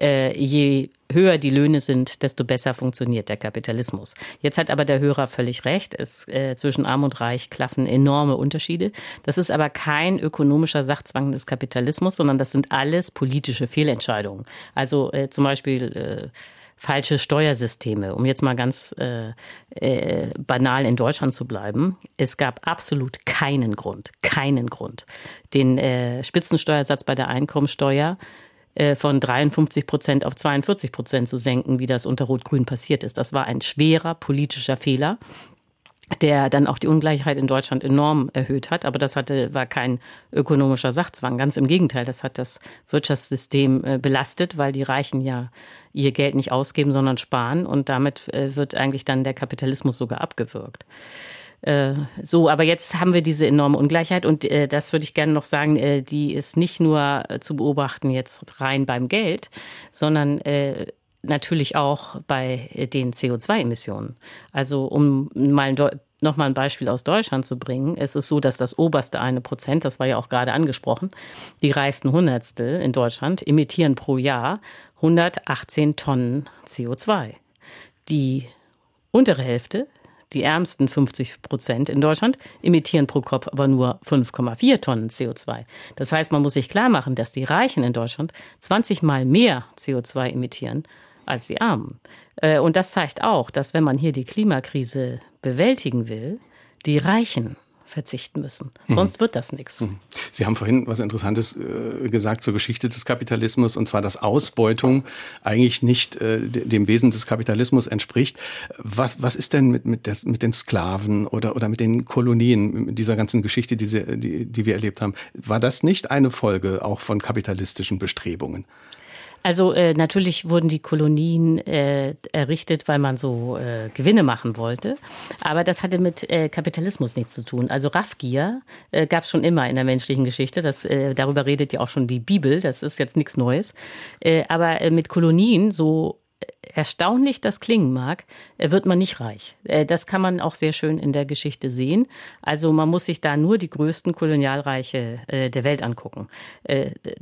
Speaker 2: äh, je höher die Löhne sind, desto besser funktioniert der Kapitalismus. Jetzt hat aber der Hörer völlig recht. Es, äh, zwischen Arm und Reich klaffen enorme Unterschiede. Das ist aber kein ökonomischer Sachzwang des Kapitalismus, sondern das sind alles politische Fehlentscheidungen. Also äh, zum Beispiel falsche Steuersysteme, um jetzt mal ganz äh, äh, banal in Deutschland zu bleiben. Es gab absolut keinen Grund, keinen Grund, den äh, Spitzensteuersatz bei der Einkommensteuer äh, von 53 Prozent auf 42 Prozent zu senken, wie das unter Rot-Grün passiert ist. Das war ein schwerer politischer Fehler der dann auch die Ungleichheit in Deutschland enorm erhöht hat. Aber das hatte, war kein ökonomischer Sachzwang. Ganz im Gegenteil, das hat das Wirtschaftssystem äh, belastet, weil die Reichen ja ihr Geld nicht ausgeben, sondern sparen. Und damit äh, wird eigentlich dann der Kapitalismus sogar abgewürgt. Äh, so, aber jetzt haben wir diese enorme Ungleichheit und das würde ich gerne noch sagen, die ist nicht nur zu beobachten jetzt rein beim Geld, sondern natürlich auch bei den CO2-Emissionen. Also um mal noch mal ein Beispiel aus Deutschland zu bringen. Es ist so, dass das oberste eine Prozent, das war ja auch gerade angesprochen, die reichsten Hundertstel in Deutschland emittieren pro Jahr 118 Tonnen CO2. Die untere Hälfte, die ärmsten 50 Prozent in Deutschland, emittieren pro Kopf aber nur 5,4 Tonnen CO2. Das heißt, man muss sich klar machen, dass die Reichen in Deutschland 20 mal mehr CO2 emittieren als die Armen. Äh, und das zeigt auch, dass wenn man hier die Klimakrise bewältigen will, die Reichen verzichten müssen. Mhm. Sonst wird das nichts. Mhm.
Speaker 1: Sie haben vorhin was Interessantes äh, gesagt zur Geschichte des Kapitalismus, und zwar, dass Ausbeutung eigentlich nicht äh, dem Wesen des Kapitalismus entspricht. Was, was ist denn mit, mit, des, mit den Sklaven oder, oder mit den Kolonien, mit dieser ganzen Geschichte, die, Sie, die, die wir erlebt haben? War das nicht eine Folge auch von kapitalistischen Bestrebungen?
Speaker 2: Also äh, natürlich wurden die Kolonien äh, errichtet, weil man so äh, Gewinne machen wollte. Aber das hatte mit äh, Kapitalismus nichts zu tun. Also Raffgier äh, gab es schon immer in der menschlichen Geschichte. Das, äh, darüber redet ja auch schon die Bibel. Das ist jetzt nichts Neues. Äh, aber äh, mit Kolonien, so erstaunlich das klingen mag, äh, wird man nicht reich. Äh, das kann man auch sehr schön in der Geschichte sehen. Also man muss sich da nur die größten Kolonialreiche äh, der Welt angucken.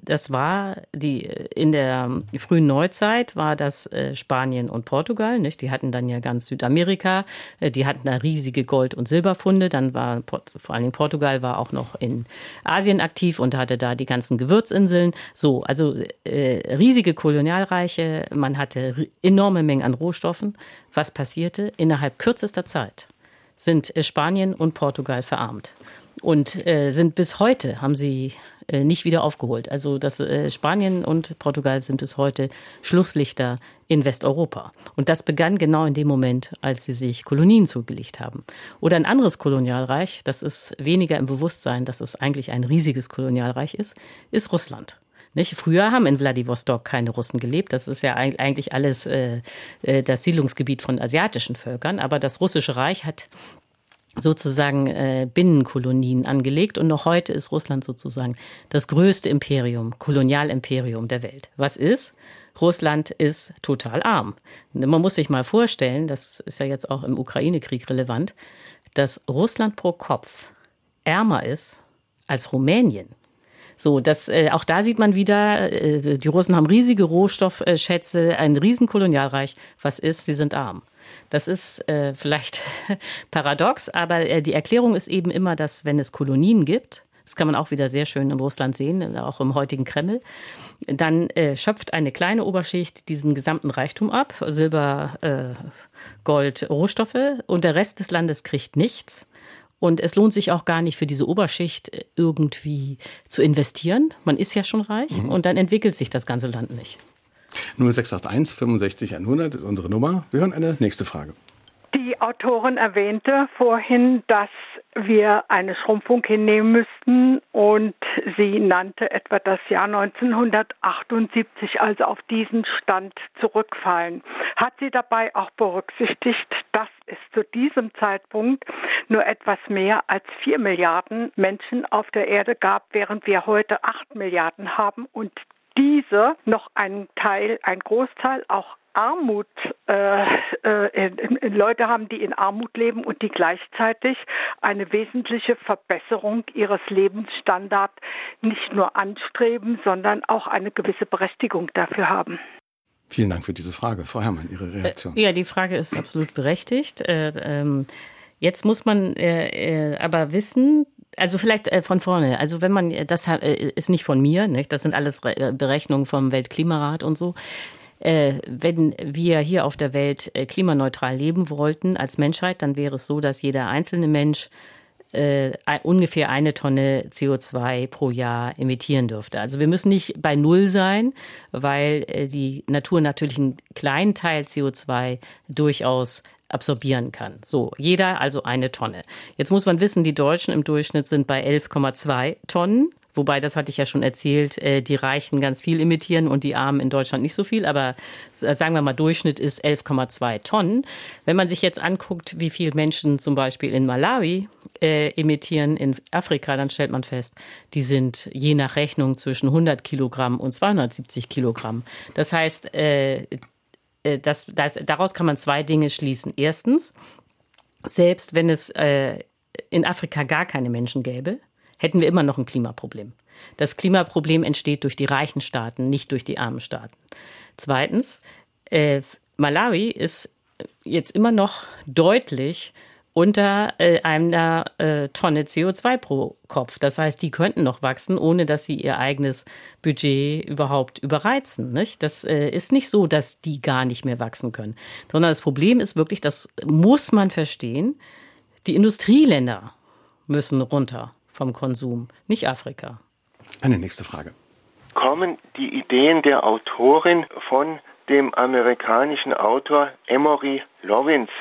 Speaker 2: Das war die in der frühen Neuzeit war das Spanien und Portugal. Nicht? Die hatten dann ja ganz Südamerika. Die hatten da riesige Gold- und Silberfunde. Dann war vor allen Dingen Portugal war auch noch in Asien aktiv und hatte da die ganzen Gewürzinseln. So, also riesige Kolonialreiche. Man hatte enorme Mengen an Rohstoffen. Was passierte? Innerhalb kürzester Zeit sind äh, Spanien und Portugal verarmt und äh, sind bis heute, haben sie äh, nicht wieder aufgeholt. Also das, äh, Spanien und Portugal sind bis heute Schlusslichter in Westeuropa. Und das begann genau in dem Moment, als sie sich Kolonien zugelegt haben. Oder ein anderes Kolonialreich, das ist weniger im Bewusstsein, dass es eigentlich ein riesiges Kolonialreich ist, ist Russland. Nicht? Früher haben in Wladiwostok keine Russen gelebt. Das ist ja eigentlich alles äh, äh, das Siedlungsgebiet von asiatischen Völkern. Aber das russische Reich hat sozusagen äh, Binnenkolonien angelegt und noch heute ist Russland sozusagen das größte Imperium, Kolonialimperium der Welt. Was ist? Russland ist total arm. Man muss sich mal vorstellen, das ist ja jetzt auch im Ukraine-Krieg relevant, dass Russland pro Kopf ärmer ist als Rumänien. So, das, äh, auch da sieht man wieder, äh, die Russen haben riesige Rohstoffschätze, ein Riesenkolonialreich. Was ist? Sie sind arm. Das ist äh, vielleicht paradox, aber äh, die Erklärung ist eben immer, dass wenn es Kolonien gibt, das kann man auch wieder sehr schön in Russland sehen, auch im heutigen Kreml, dann äh, schöpft eine kleine Oberschicht diesen gesamten Reichtum ab, Silber, äh, Gold, Rohstoffe, und der Rest des Landes kriegt nichts. Und es lohnt sich auch gar nicht für diese Oberschicht äh, irgendwie zu investieren. Man ist ja schon reich mhm. und dann entwickelt sich das ganze Land nicht.
Speaker 1: 0681 65 100 ist unsere Nummer. Wir hören eine nächste Frage.
Speaker 6: Die Autorin erwähnte vorhin, dass wir eine Schrumpfung hinnehmen müssten und sie nannte etwa das Jahr 1978, also auf diesen Stand zurückfallen. Hat sie dabei auch berücksichtigt, dass es zu diesem Zeitpunkt nur etwas mehr als vier Milliarden Menschen auf der Erde gab, während wir heute acht Milliarden haben und diese noch einen Teil, ein Großteil auch Armut, äh, äh, Leute haben, die in Armut leben und die gleichzeitig eine wesentliche Verbesserung ihres Lebensstandards nicht nur anstreben, sondern auch eine gewisse Berechtigung dafür haben.
Speaker 1: Vielen Dank für diese Frage. Frau Herrmann, Ihre Reaktion.
Speaker 2: Äh, ja, die Frage ist absolut berechtigt. Äh, ähm, jetzt muss man äh, aber wissen, also vielleicht von vorne. Also wenn man, das ist nicht von mir, nicht? das sind alles Berechnungen vom Weltklimarat und so. Äh, wenn wir hier auf der Welt äh, klimaneutral leben wollten als Menschheit, dann wäre es so, dass jeder einzelne Mensch äh, ungefähr eine Tonne CO2 pro Jahr emittieren dürfte. Also wir müssen nicht bei Null sein, weil äh, die Natur natürlich einen kleinen Teil CO2 durchaus absorbieren kann. So, jeder also eine Tonne. Jetzt muss man wissen, die Deutschen im Durchschnitt sind bei 11,2 Tonnen. Wobei, das hatte ich ja schon erzählt, äh, die Reichen ganz viel emittieren und die Armen in Deutschland nicht so viel. Aber äh, sagen wir mal, Durchschnitt ist 11,2 Tonnen. Wenn man sich jetzt anguckt, wie viele Menschen zum Beispiel in Malawi äh, emittieren, in Afrika, dann stellt man fest, die sind je nach Rechnung zwischen 100 Kilogramm und 270 Kilogramm. Das heißt, äh, das, das, daraus kann man zwei Dinge schließen. Erstens, selbst wenn es äh, in Afrika gar keine Menschen gäbe, hätten wir immer noch ein Klimaproblem. Das Klimaproblem entsteht durch die reichen Staaten, nicht durch die armen Staaten. Zweitens, äh, Malawi ist jetzt immer noch deutlich unter äh, einer äh, Tonne CO2 pro Kopf. Das heißt, die könnten noch wachsen, ohne dass sie ihr eigenes Budget überhaupt überreizen. Nicht? Das äh, ist nicht so, dass die gar nicht mehr wachsen können, sondern das Problem ist wirklich, das muss man verstehen, die Industrieländer müssen runter vom Konsum, nicht Afrika.
Speaker 1: Eine nächste Frage.
Speaker 7: Kommen die Ideen der Autorin von dem amerikanischen Autor Emory Lawrence,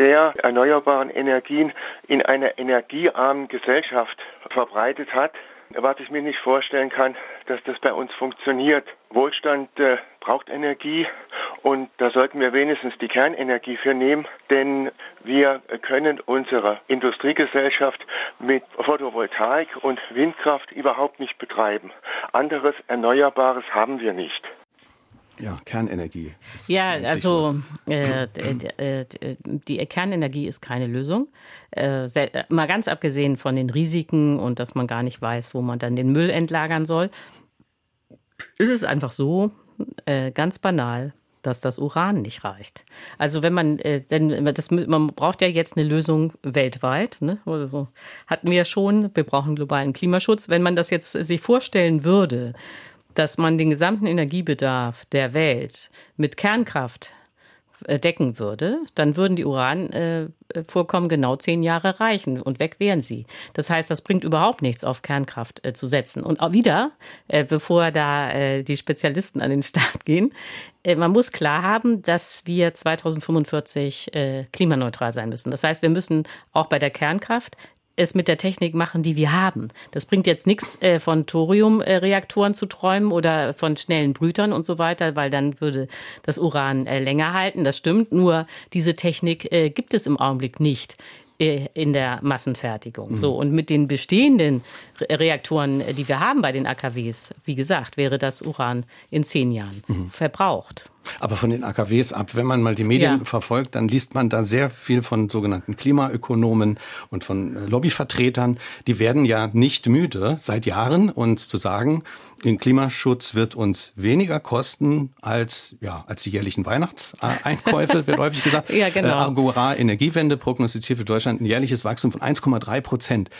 Speaker 7: der erneuerbaren Energien in einer energiearmen Gesellschaft verbreitet hat, was ich mir nicht vorstellen kann, dass das bei uns funktioniert. Wohlstand äh, braucht Energie und da sollten wir wenigstens die Kernenergie für nehmen, denn wir können unsere Industriegesellschaft mit Photovoltaik und Windkraft überhaupt nicht betreiben. Anderes Erneuerbares haben wir nicht.
Speaker 1: Ja, Kernenergie.
Speaker 2: Ja, also äh, äh, die Kernenergie ist keine Lösung. Äh, mal ganz abgesehen von den Risiken und dass man gar nicht weiß, wo man dann den Müll entlagern soll, ist es einfach so, äh, ganz banal, dass das Uran nicht reicht. Also wenn man, äh, denn das, man braucht ja jetzt eine Lösung weltweit, ne? Oder so. hatten wir schon. Wir brauchen globalen Klimaschutz. Wenn man das jetzt sich vorstellen würde, dass man den gesamten Energiebedarf der Welt mit Kernkraft äh, decken würde, dann würden die Uranvorkommen genau zehn Jahre reichen und weg wären sie. Das heißt, das bringt überhaupt nichts, auf Kernkraft äh, zu setzen. Und auch wieder, äh, bevor da die Spezialisten an den Start gehen, man muss klar haben, dass wir 2045 klimaneutral sein müssen. Das heißt, wir müssen auch bei der Kernkraft es mit der Technik machen, die wir haben. Das bringt jetzt nichts äh, von Thoriumreaktoren zu träumen oder von schnellen Brütern und so weiter, weil dann würde das Uran äh, länger halten. Das stimmt. Nur diese Technik äh, gibt es im Augenblick nicht äh, in der Massenfertigung. Mhm. So und mit den bestehenden Reaktoren, die wir haben bei den AKWs, wie gesagt, wäre das Uran in zehn Jahren mhm. verbraucht.
Speaker 1: Aber von den AKWs ab, wenn man mal die Medien ja. verfolgt, dann liest man da sehr viel von sogenannten Klimaökonomen und von äh, Lobbyvertretern. Die werden ja nicht müde, seit Jahren uns zu sagen, den Klimaschutz wird uns weniger kosten als, ja, als die jährlichen Weihnachtseinkäufe, wird häufig gesagt.
Speaker 2: ja, genau. Äh,
Speaker 1: Agora Energiewende prognostiziert für Deutschland ein jährliches Wachstum von 1,3 Prozent.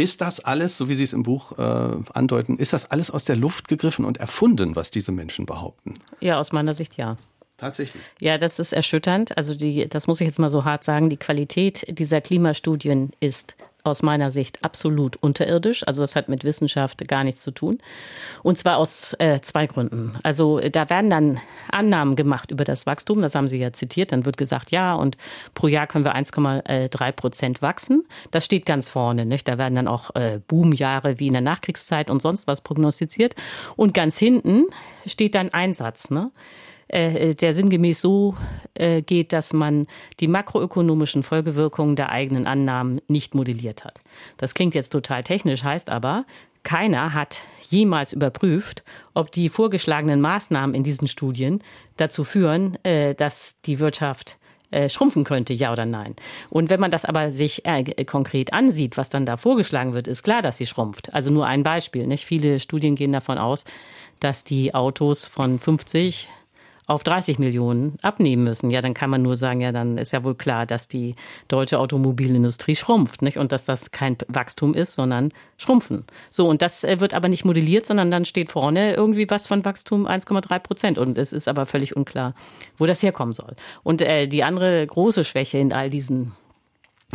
Speaker 1: Ist das alles, so wie Sie es im Buch äh, andeuten, ist das alles aus der Luft gegriffen und erfunden, was diese Menschen behaupten?
Speaker 2: Ja, aus meiner Sicht ja.
Speaker 1: Tatsächlich.
Speaker 2: Ja, das ist erschütternd. Also die, das muss ich jetzt mal so hart sagen. Die Qualität dieser Klimastudien ist aus meiner Sicht absolut unterirdisch. Also das hat mit Wissenschaft gar nichts zu tun. Und zwar aus äh, zwei Gründen. Also da werden dann Annahmen gemacht über das Wachstum. Das haben Sie ja zitiert. Dann wird gesagt, ja, und pro Jahr können wir 1,3 Prozent wachsen. Das steht ganz vorne. Nicht? Da werden dann auch äh, Boomjahre wie in der Nachkriegszeit und sonst was prognostiziert. Und ganz hinten steht dann ein Satz. Ne? Äh, der sinngemäß so äh, geht, dass man die makroökonomischen Folgewirkungen der eigenen Annahmen nicht modelliert hat. Das klingt jetzt total technisch, heißt aber, keiner hat jemals überprüft, ob die vorgeschlagenen Maßnahmen in diesen Studien dazu führen, äh, dass die Wirtschaft schrumpfen könnte, ja oder nein. Und wenn man das aber sich konkret ansieht, was dann da vorgeschlagen wird, ist klar, dass sie schrumpft. Also nur ein Beispiel. Nicht? Viele Studien gehen davon aus, dass die Autos von 50 auf 30 Millionen abnehmen müssen. Ja, dann kann man nur sagen, ja, dann ist ja wohl klar, dass die deutsche Automobilindustrie schrumpft, nicht? Und dass das kein Wachstum ist, sondern Schrumpfen. So, und das äh, wird aber nicht modelliert, sondern dann steht vorne irgendwie was von Wachstum 1,3 Prozent. Und es ist aber völlig unklar, wo das herkommen soll. Und äh, die andere große Schwäche in all diesen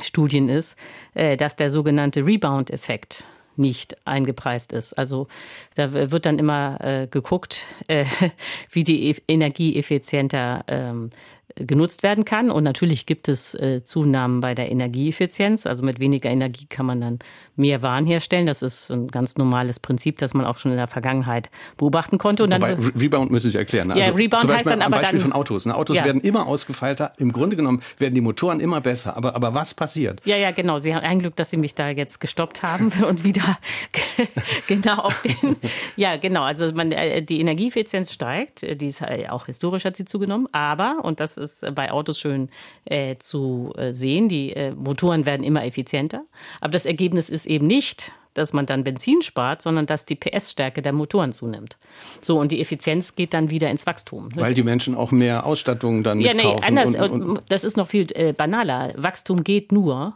Speaker 2: Studien ist, äh, dass der sogenannte Rebound-Effekt nicht eingepreist ist. Also da wird dann immer äh, geguckt, äh, wie die e Energie effizienter ähm, genutzt werden kann. Und natürlich gibt es äh, Zunahmen bei der Energieeffizienz. Also mit weniger Energie kann man dann mehr Waren herstellen. Das ist ein ganz normales Prinzip, das man auch schon in der Vergangenheit beobachten konnte. Und
Speaker 1: Wobei, dann, Rebound müssen Sie erklären.
Speaker 2: Also ja, Rebound zum heißt dann aber
Speaker 1: Beispiel
Speaker 2: dann,
Speaker 1: von Autos. Ne? Autos ja. werden immer ausgefeilter. Im Grunde genommen werden die Motoren immer besser. Aber, aber was passiert?
Speaker 2: Ja, ja, genau. Sie haben ein Glück, dass Sie mich da jetzt gestoppt haben und wieder genau auf den. Ja, genau. Also man, äh, die Energieeffizienz steigt. Die ist äh, auch historisch hat sie zugenommen. Aber, und das ist bei Autos schön äh, zu äh, sehen. Die äh, Motoren werden immer effizienter. Aber das Ergebnis ist eben nicht, dass man dann Benzin spart, sondern dass die PS-Stärke der Motoren zunimmt. So, und die Effizienz geht dann wieder ins Wachstum.
Speaker 1: Weil die Menschen auch mehr Ausstattung dann ja, nee,
Speaker 2: anders. Und, und, das ist noch viel äh, banaler. Wachstum geht nur,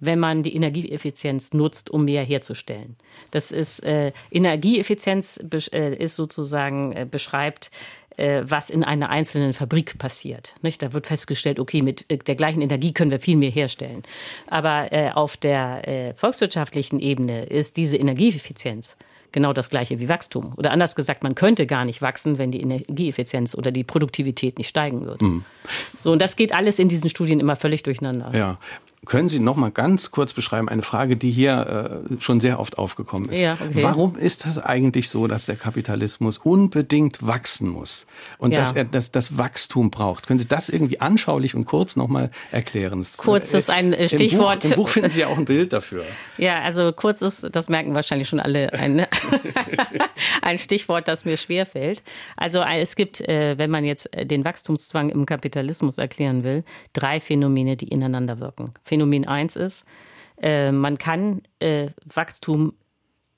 Speaker 2: wenn man die Energieeffizienz nutzt, um mehr herzustellen. Das ist äh, Energieeffizienz äh, ist sozusagen äh, beschreibt äh, was in einer einzelnen Fabrik passiert. Nicht? Da wird festgestellt, okay, mit äh, der gleichen Energie können wir viel mehr herstellen. Aber äh, auf der äh, volkswirtschaftlichen Ebene ist diese Energieeffizienz genau das gleiche wie Wachstum. Oder anders gesagt, man könnte gar nicht wachsen, wenn die Energieeffizienz oder die Produktivität nicht steigen würde. Mhm. So, und das geht alles in diesen Studien immer völlig durcheinander.
Speaker 1: Ja. Können Sie noch mal ganz kurz beschreiben, eine Frage, die hier äh, schon sehr oft aufgekommen ist. Ja, okay. Warum ist das eigentlich so, dass der Kapitalismus unbedingt wachsen muss und ja. dass er das, das Wachstum braucht? Können Sie das irgendwie anschaulich und kurz noch mal erklären?
Speaker 2: Kurz ist ein Stichwort.
Speaker 1: Im Buch, Im Buch finden Sie ja auch ein Bild dafür.
Speaker 2: Ja, also kurz ist, das merken wahrscheinlich schon alle, ein, ein Stichwort, das mir schwerfällt. Also es gibt, äh, wenn man jetzt den Wachstumszwang im Kapitalismus erklären will, drei Phänomene, die ineinander wirken. Phänomen 1 ist, äh, man kann äh, Wachstum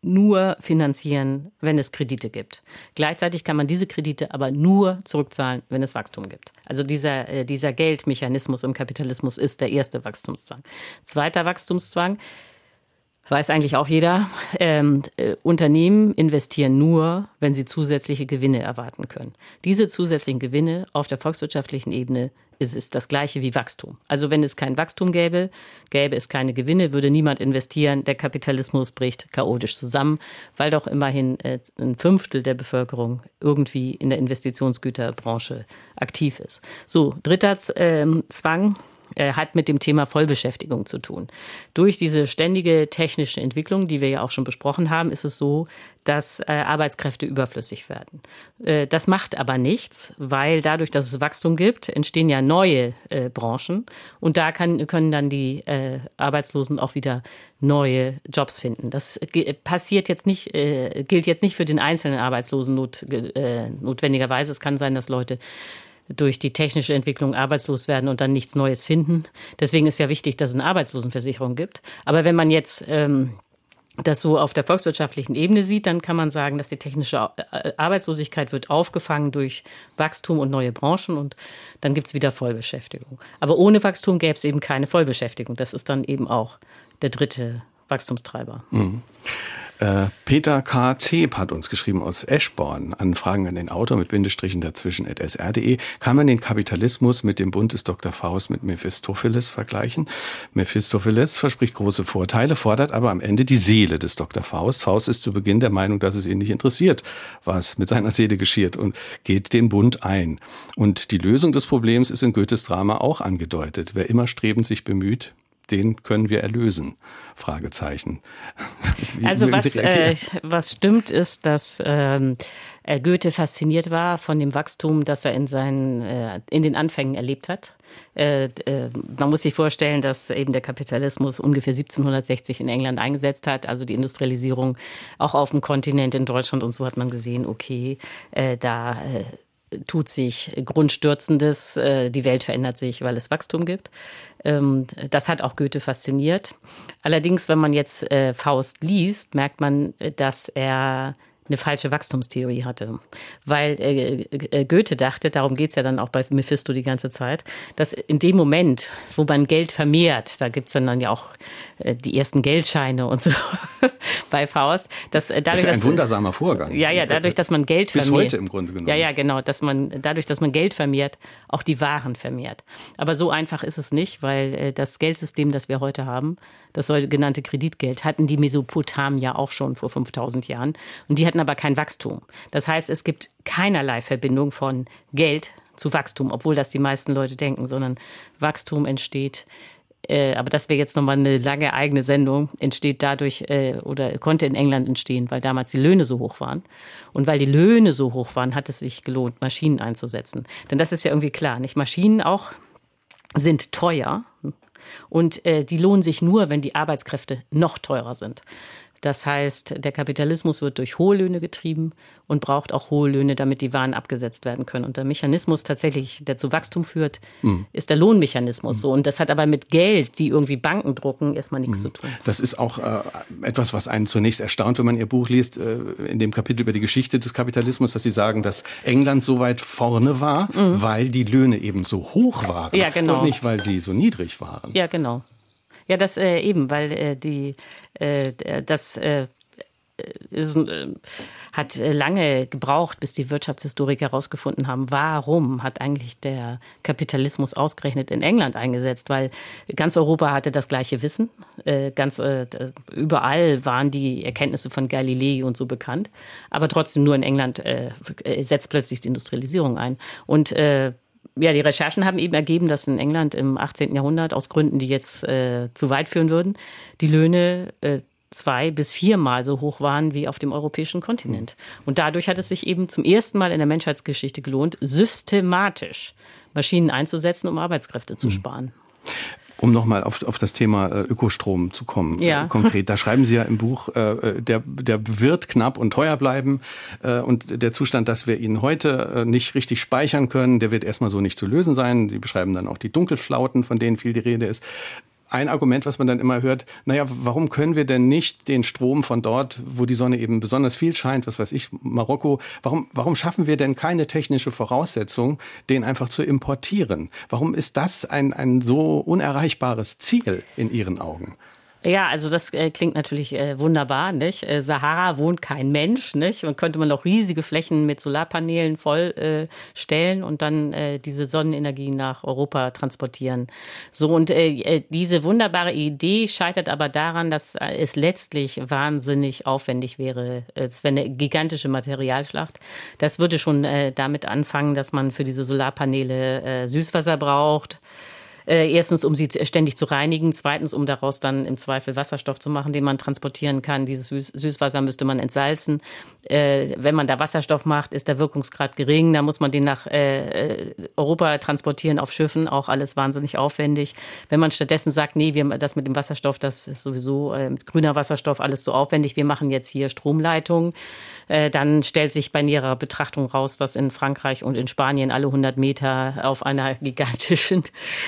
Speaker 2: nur finanzieren, wenn es Kredite gibt. Gleichzeitig kann man diese Kredite aber nur zurückzahlen, wenn es Wachstum gibt. Also dieser, äh, dieser Geldmechanismus im Kapitalismus ist der erste Wachstumszwang. Zweiter Wachstumszwang, weiß eigentlich auch jeder, ähm, äh, Unternehmen investieren nur, wenn sie zusätzliche Gewinne erwarten können. Diese zusätzlichen Gewinne auf der volkswirtschaftlichen Ebene ist, ist das gleiche wie Wachstum. Also wenn es kein Wachstum gäbe, gäbe es keine Gewinne, würde niemand investieren, der Kapitalismus bricht chaotisch zusammen, weil doch immerhin äh, ein Fünftel der Bevölkerung irgendwie in der Investitionsgüterbranche aktiv ist. So, dritter äh, Zwang äh, hat mit dem Thema Vollbeschäftigung zu tun. Durch diese ständige technische Entwicklung, die wir ja auch schon besprochen haben, ist es so, dass äh, Arbeitskräfte überflüssig werden. Äh, das macht aber nichts, weil dadurch, dass es Wachstum gibt, entstehen ja neue Branchen und da kann, können dann die Arbeitslosen auch wieder neue Jobs finden. Das passiert jetzt nicht, gilt jetzt nicht für den einzelnen Arbeitslosen not, notwendigerweise. Es kann sein, dass Leute durch die technische Entwicklung arbeitslos werden und dann nichts Neues finden. Deswegen ist ja wichtig, dass es eine Arbeitslosenversicherung gibt. Aber wenn man jetzt ähm, das so auf der volkswirtschaftlichen Ebene sieht, dann kann man sagen, dass die technische äh, Arbeitslosigkeit wird aufgefangen durch Wachstum und neue Branchen und dann gibt es wieder Vollbeschäftigung. Aber ohne Wachstum gäbe es eben keine Vollbeschäftigung. Das ist dann eben auch der dritte Wachstumstreiber. Mhm.
Speaker 1: Äh, Peter K. Zeb hat uns geschrieben aus Eschborn an Fragen an den Autor mit Bindestrichen dazwischen at sr.de. Kann man den Kapitalismus mit dem Bund des Dr. Faust mit Mephistopheles vergleichen? Mephistopheles verspricht große Vorteile, fordert aber am Ende die Seele des Dr. Faust. Faust ist zu Beginn der Meinung, dass es ihn nicht interessiert, was mit seiner Seele geschieht und geht den Bund ein. Und die Lösung des Problems ist in Goethes Drama auch angedeutet. Wer immer strebend sich bemüht, den können wir erlösen? Fragezeichen.
Speaker 2: Wie also was, äh, was stimmt ist, dass ähm, äh, Goethe fasziniert war von dem Wachstum, das er in seinen äh, in den Anfängen erlebt hat. Äh, äh, man muss sich vorstellen, dass eben der Kapitalismus ungefähr 1760 in England eingesetzt hat, also die Industrialisierung auch auf dem Kontinent in Deutschland und so hat man gesehen, okay, da tut sich Grundstürzendes, äh, die Welt verändert sich, weil es Wachstum gibt. Ähm, das hat auch Goethe fasziniert. Allerdings, wenn man jetzt äh, Faust liest, merkt man, äh, dass er eine falsche Wachstumstheorie hatte. Weil äh, äh, Goethe dachte, darum geht's ja dann auch bei Mephisto die ganze Zeit, dass in dem Moment, wo man Geld vermehrt, da gibt's dann, dann ja auch äh, die ersten Geldscheine und so bei Faust. Dass,
Speaker 1: äh, dadurch, das ist ein dass, wundersamer Vorgang.
Speaker 2: Ja, ja, dadurch, dass man Geld
Speaker 1: vermehrt. Bis heute im Grunde genommen.
Speaker 2: Ja, ja, genau. Dass man, dadurch, dass man Geld vermehrt, auch die Waren vermehrt. Aber so einfach ist es nicht, weil äh, das Geldsystem, das wir heute haben, das sogenannte Kreditgeld, hatten die Mesopotamier auch schon vor 5000 Jahren. Und die hatten aber kein Wachstum. Das heißt, es gibt keinerlei Verbindung von Geld zu Wachstum, obwohl das die meisten Leute denken, sondern Wachstum entsteht äh, aber das wäre jetzt nochmal eine lange eigene Sendung, entsteht dadurch äh, oder konnte in England entstehen, weil damals die Löhne so hoch waren. Und weil die Löhne so hoch waren, hat es sich gelohnt, Maschinen einzusetzen. Denn das ist ja irgendwie klar, nicht? Maschinen auch sind teuer. Und äh, die lohnen sich nur, wenn die Arbeitskräfte noch teurer sind. Das heißt, der Kapitalismus wird durch hohe Löhne getrieben und braucht auch hohe Löhne, damit die Waren abgesetzt werden können. Und der Mechanismus tatsächlich, der zu Wachstum führt, mhm. ist der Lohnmechanismus. Mhm. So. Und das hat aber mit Geld, die irgendwie Banken drucken, erstmal nichts mhm. zu tun.
Speaker 1: Das ist auch äh, etwas, was einen zunächst erstaunt, wenn man Ihr Buch liest, äh, in dem Kapitel über die Geschichte des Kapitalismus, dass Sie sagen, dass England so weit vorne war, mhm. weil die Löhne eben so hoch waren.
Speaker 2: Ja, genau.
Speaker 1: Und nicht, weil sie so niedrig waren.
Speaker 2: Ja, genau. Ja, das äh, eben, weil äh, die äh, das äh, ist, äh, hat lange gebraucht, bis die Wirtschaftshistoriker herausgefunden haben, warum hat eigentlich der Kapitalismus ausgerechnet in England eingesetzt, weil ganz Europa hatte das gleiche Wissen, äh, ganz äh, überall waren die Erkenntnisse von Galilei und so bekannt, aber trotzdem nur in England setzt plötzlich die Industrialisierung ein. Und ja, die Recherchen haben eben ergeben, dass in England im 18. Jahrhundert, aus Gründen, die jetzt äh, zu weit führen würden, die Löhne äh, zwei bis viermal so hoch waren wie auf dem europäischen Kontinent. Und dadurch hat es sich eben zum ersten Mal in der Menschheitsgeschichte gelohnt, systematisch Maschinen einzusetzen, um Arbeitskräfte zu hm. sparen.
Speaker 1: Um nochmal auf, auf das Thema äh, Ökostrom zu kommen,
Speaker 2: ja.
Speaker 1: äh, konkret. Da schreiben Sie ja im Buch, äh, äh, der, der wird knapp und teuer bleiben. Äh, und der Zustand, dass wir ihn heute äh, nicht richtig speichern können, der wird erstmal so nicht zu lösen sein. Sie beschreiben dann auch die Dunkelflauten, von denen viel die Rede ist ein Argument, was man dann immer hört, naja, warum können wir denn nicht den Strom von dort, wo die Sonne eben besonders viel scheint, was weiß ich, Marokko, warum, warum schaffen wir denn keine technische Voraussetzung, den einfach zu importieren? Warum ist das ein, ein so unerreichbares Ziel in Ihren Augen?
Speaker 2: Ja, also das äh, klingt natürlich äh, wunderbar, nicht? Äh, Sahara wohnt kein Mensch, nicht? Und könnte man auch riesige Flächen mit Solarpanelen vollstellen äh, und dann äh, diese Sonnenenergie nach Europa transportieren. So und äh, diese wunderbare Idee scheitert aber daran, dass es letztlich wahnsinnig aufwendig wäre. Es wäre eine gigantische Materialschlacht. Das würde schon damit anfangen, dass man für diese Solarpaneele Süßwasser braucht Äh, erstens, um sie ständig zu reinigen. Zweitens, um daraus dann im Zweifel Wasserstoff zu machen, den man transportieren kann. Dieses Süß Süßwasser müsste man entsalzen. Äh, wenn man da Wasserstoff macht, ist der Wirkungsgrad gering. Da muss man den nach äh, Europa transportieren auf Schiffen. Auch alles wahnsinnig aufwendig. Wenn man stattdessen sagt, nee, wir, das mit dem Wasserstoff, das ist sowieso äh, mit grüner Wasserstoff alles so aufwendig. Wir machen jetzt hier Stromleitungen. Äh, dann stellt sich bei näherer Betrachtung raus, dass in Frankreich und in Spanien alle 100 Meter auf einer gigantischen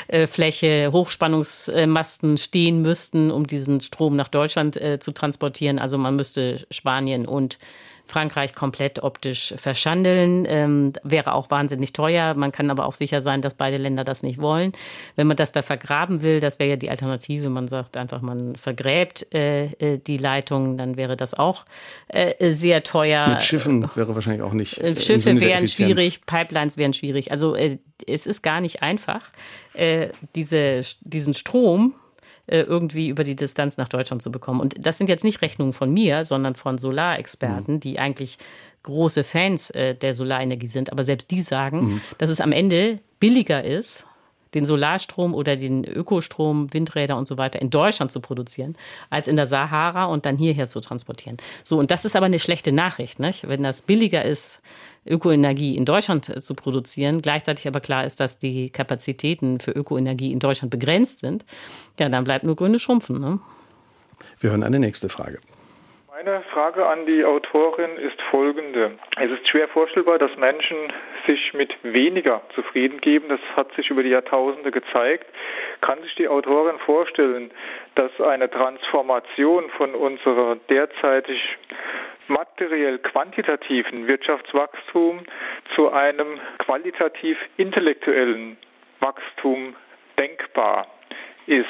Speaker 2: äh, Fläche Hochspannungsmasten stehen müssten, um diesen Strom nach Deutschland äh, zu transportieren. Also man müsste Spanien und Frankreich komplett optisch verschandeln. Ähm, wäre auch wahnsinnig teuer. Man kann aber auch sicher sein, dass beide Länder das nicht wollen. Wenn man das da vergraben will, das wäre ja die Alternative. Man sagt einfach, man vergräbt äh, äh die Leitung, dann wäre das auch äh, sehr teuer.
Speaker 1: Mit Schiffen wäre wahrscheinlich auch nicht.
Speaker 2: Äh, Schiffe wären schwierig, Pipelines wären schwierig. Also äh, es ist gar nicht einfach, äh, diese, diesen Strom äh, irgendwie über die Distanz nach Deutschland zu bekommen. Und das sind jetzt nicht Rechnungen von mir, sondern von Solarexperten, mhm. die eigentlich große Fans äh, der Solarenergie sind. Aber selbst die sagen, mhm. dass es am Ende billiger ist, den Solarstrom oder den Ökostrom, Windräder und so weiter in Deutschland zu produzieren, als in der Sahara und dann hierher zu transportieren. So, und das ist aber eine schlechte Nachricht, nicht? wenn das billiger ist, Ökoenergie in Deutschland äh, zu produzieren, gleichzeitig aber klar ist, dass die Kapazitäten für Ökoenergie in Deutschland begrenzt sind, ja, dann bleibt nur grüne Schrumpfen. Ne?
Speaker 1: Wir hören eine nächste Frage.
Speaker 8: Meine Frage an die Autorin ist folgende. Es ist schwer vorstellbar, dass Menschen sich mit weniger zufrieden geben. Das hat sich über die Jahrtausende gezeigt. Kann sich die Autorin vorstellen, dass eine Transformation von unserer derzeitig materiell quantitativen Wirtschaftswachstum zu einem qualitativ intellektuellen Wachstum denkbar ist.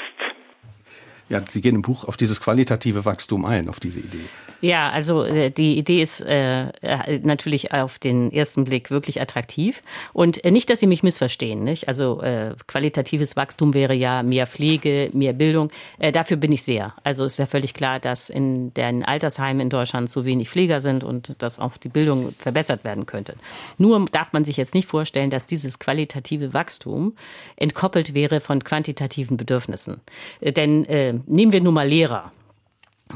Speaker 1: Ja, Sie gehen im Buch auf dieses qualitative Wachstum ein, auf diese Idee.
Speaker 2: Ja, also äh, die Idee ist äh, äh, natürlich auf den ersten Blick wirklich attraktiv. Und äh, nicht, dass Sie mich missverstehen. Nicht? Also äh, qualitatives Wachstum wäre ja mehr Pflege, mehr Bildung. Äh, dafür bin ich sehr. Also ist ja völlig klar, dass in den Altersheimen in Deutschland zu wenig Pfleger sind und dass auch die Bildung verbessert werden könnte. Nur darf man sich jetzt nicht vorstellen, dass dieses qualitative Wachstum entkoppelt wäre von quantitativen Bedürfnissen. Denn äh, nehmen wir nun mal Lehrer.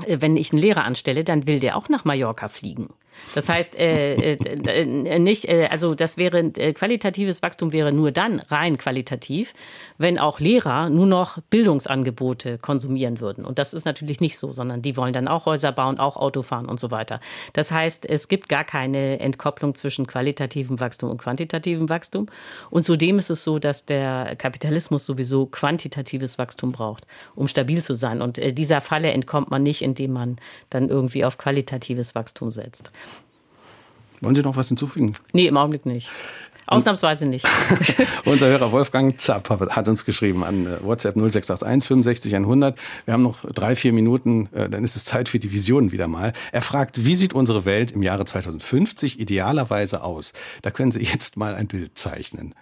Speaker 2: Äh, wenn ich einen Lehrer anstelle, dann will der auch nach Mallorca fliegen. Das heißt, äh, äh, äh, nicht, äh, also das wäre äh, qualitatives Wachstum wäre nur dann rein qualitativ, wenn auch Lehrer nur noch Bildungsangebote konsumieren würden. Und das ist natürlich nicht so, sondern die wollen dann auch Häuser bauen, auch Auto fahren und so weiter. Das heißt, es gibt gar keine Entkopplung zwischen qualitativem Wachstum und quantitativem Wachstum. Und zudem ist es so, dass der Kapitalismus sowieso quantitatives Wachstum braucht, um stabil zu sein. Und äh, dieser Falle entkommt man nicht, indem man dann irgendwie auf qualitatives Wachstum setzt.
Speaker 1: Wollen Sie noch was hinzufügen?
Speaker 2: Nee, im Augenblick nicht. Ausnahmsweise nicht.
Speaker 1: Unser Hörer Wolfgang Zapp hat uns geschrieben an äh, WhatsApp 0681 65 100. Wir haben noch drei, vier Minuten, äh, dann ist es Zeit für die Visionen wieder mal. Er fragt, wie sieht unsere Welt im Jahre 2050 idealerweise aus? Da können Sie jetzt mal ein Bild zeichnen.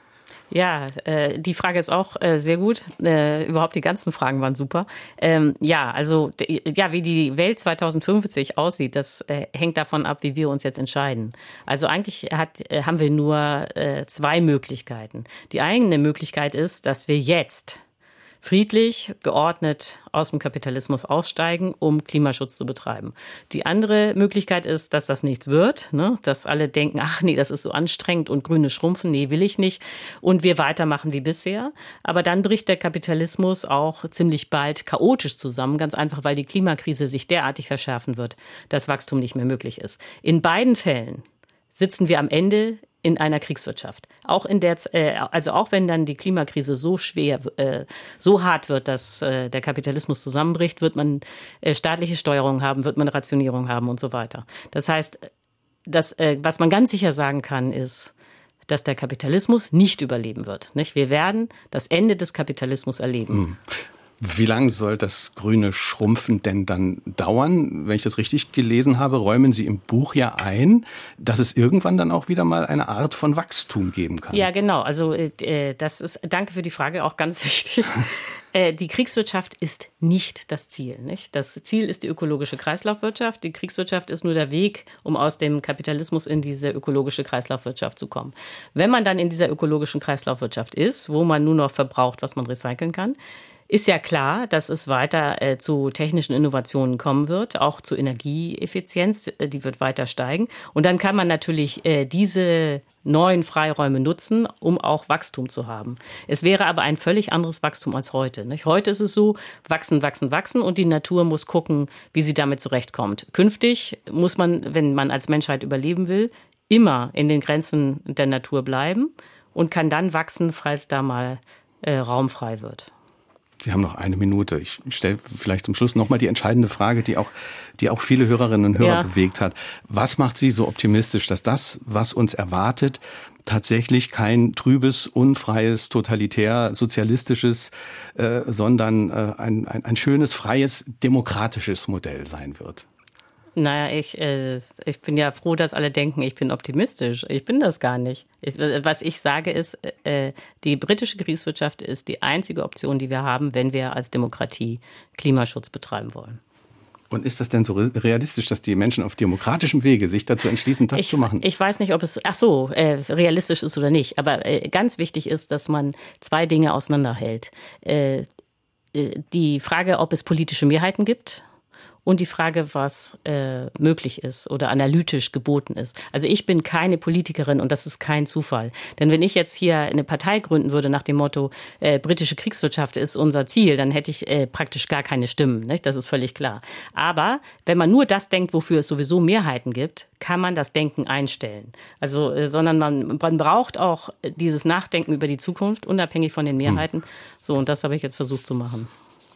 Speaker 2: Ja, äh, die Frage ist auch äh, sehr gut. Äh, überhaupt die ganzen Fragen waren super. Ähm, ja, also ja, wie die Welt 2050 aussieht, das äh, hängt davon ab, wie wir uns jetzt entscheiden. Also eigentlich hat, äh, haben wir nur äh, zwei Möglichkeiten. Die eigene Möglichkeit ist, dass wir jetzt friedlich, geordnet aus dem Kapitalismus aussteigen, um Klimaschutz zu betreiben. Die andere Möglichkeit ist, dass das nichts wird, ne? dass alle denken, ach nee, das ist so anstrengend und grüne schrumpfen, nee, will ich nicht und wir weitermachen wie bisher. Aber dann bricht der Kapitalismus auch ziemlich bald chaotisch zusammen, ganz einfach, weil die Klimakrise sich derartig verschärfen wird, dass Wachstum nicht mehr möglich ist. In beiden Fällen sitzen wir am Ende in einer Kriegswirtschaft. Auch in der, äh, also auch wenn dann die Klimakrise so schwer, äh, so hart wird, dass äh, der Kapitalismus zusammenbricht, wird man äh, staatliche Steuerung haben, wird man Rationierung haben und so weiter. Das heißt, das, äh, was man ganz sicher sagen kann, ist, dass der Kapitalismus nicht überleben wird. Nicht? Wir werden das Ende des Kapitalismus erleben.
Speaker 1: Wie lange soll das grüne Schrumpfen denn dann dauern? Wenn ich das richtig gelesen habe, räumen Sie im Buch ja ein, dass es irgendwann dann auch wieder mal eine Art von Wachstum geben kann.
Speaker 2: Ja, genau. Also äh, das ist, danke für die Frage, auch ganz wichtig. Äh, die Kriegswirtschaft ist nicht das Ziel. Nicht? Das Ziel ist die ökologische Kreislaufwirtschaft. Die Kriegswirtschaft ist nur der Weg, um aus dem Kapitalismus in diese ökologische Kreislaufwirtschaft zu kommen. Wenn man dann in dieser ökologischen Kreislaufwirtschaft ist, wo man nur noch verbraucht, was man recyceln kann, ist ja klar, dass es weiter äh, zu technischen Innovationen kommen wird, auch zu Energieeffizienz, äh, die wird weiter steigen. Und dann kann man natürlich äh, diese neuen Freiräume nutzen, um auch Wachstum zu haben. Es wäre aber ein völlig anderes Wachstum als heute. Heute ist es so, wachsen, wachsen, wachsen und die Natur muss gucken, wie sie damit zurechtkommt. Künftig muss man, wenn man als Menschheit überleben will, immer in den Grenzen der Natur bleiben und kann dann wachsen, falls da mal äh, Raum frei wird.
Speaker 1: Sie haben noch eine Minute. Ich stelle vielleicht zum Schluss nochmal die entscheidende Frage, die auch, die auch viele Hörerinnen und Hörer ja. bewegt hat. Was macht Sie so optimistisch, dass das, was uns erwartet, tatsächlich kein trübes, unfreies, totalitär, sozialistisches, äh, sondern äh, ein, ein, ein schönes, freies, demokratisches Modell sein wird?
Speaker 2: Naja, ich, äh, ich bin ja froh, dass alle denken, ich bin optimistisch. Ich bin das gar nicht. Ich, was ich sage ist, äh, die britische Kriegswirtschaft ist die einzige Option, die wir haben, wenn wir als Demokratie Klimaschutz betreiben wollen.
Speaker 1: Und ist das denn so realistisch, dass die Menschen auf demokratischem Wege sich dazu entschließen, das
Speaker 2: ich,
Speaker 1: zu machen?
Speaker 2: Ich weiß nicht, ob es, ach so, äh, realistisch ist oder nicht. Aber äh, ganz wichtig ist, dass man zwei Dinge auseinanderhält. Äh, äh die Frage, ob es politische Mehrheiten gibt und die Frage, was äh, möglich ist oder analytisch geboten ist. Also ich bin keine Politikerin und das ist kein Zufall. Denn wenn ich jetzt hier eine Partei gründen würde nach dem Motto, äh, britische Kriegswirtschaft ist unser Ziel, dann hätte ich äh, praktisch gar keine Stimmen. Nicht? Das ist völlig klar. Aber wenn man nur das denkt, wofür es sowieso Mehrheiten gibt, kann man das Denken einstellen. Also, äh, sondern man, man braucht auch dieses Nachdenken über die Zukunft, unabhängig von den Mehrheiten. Hm. So, und das habe ich jetzt versucht zu machen.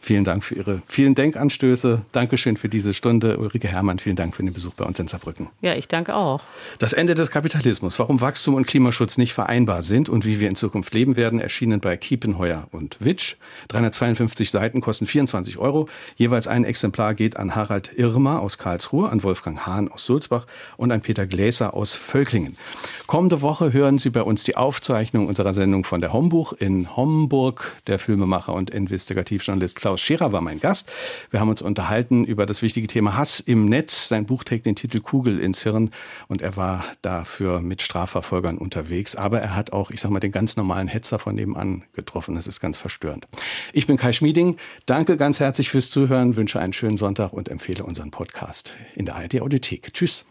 Speaker 1: Vielen Dank für Ihre vielen Denkanstöße. Dankeschön für diese Stunde. Ulrike Herrmann, vielen Dank für den Besuch bei uns in Saarbrücken.
Speaker 2: Ja, ich danke auch.
Speaker 1: Das Ende des Kapitalismus, warum Wachstum und Klimaschutz nicht vereinbar sind und wie wir in Zukunft leben werden, erschienen bei Kiepenheuer und Witsch. 352 Seiten kosten 24 Euro. Jeweils ein Exemplar geht an Harald Irmer aus Karlsruhe, an Wolfgang Hahn aus Sulzbach und an Peter Gläser aus Völklingen. Kommende Woche hören Sie bei uns die Aufzeichnung unserer Sendung von der Hombuch in Homburg. Der Filmemacher und Investigativjournalist Klaus Klaus Scherer war mein Gast. Wir haben uns unterhalten über das wichtige Thema Hass im Netz. Sein Buch trägt den Titel Kugel ins Hirn und er war dafür mit Strafverfolgern unterwegs. Aber er hat auch, ich sag mal, den ganz normalen Hetzer von nebenan getroffen. Das ist ganz verstörend. Ich bin Kai Schmieding. Danke ganz herzlich fürs Zuhören, wünsche einen schönen Sonntag und empfehle unseren Podcast in der ARD Audiothek. Tschüss.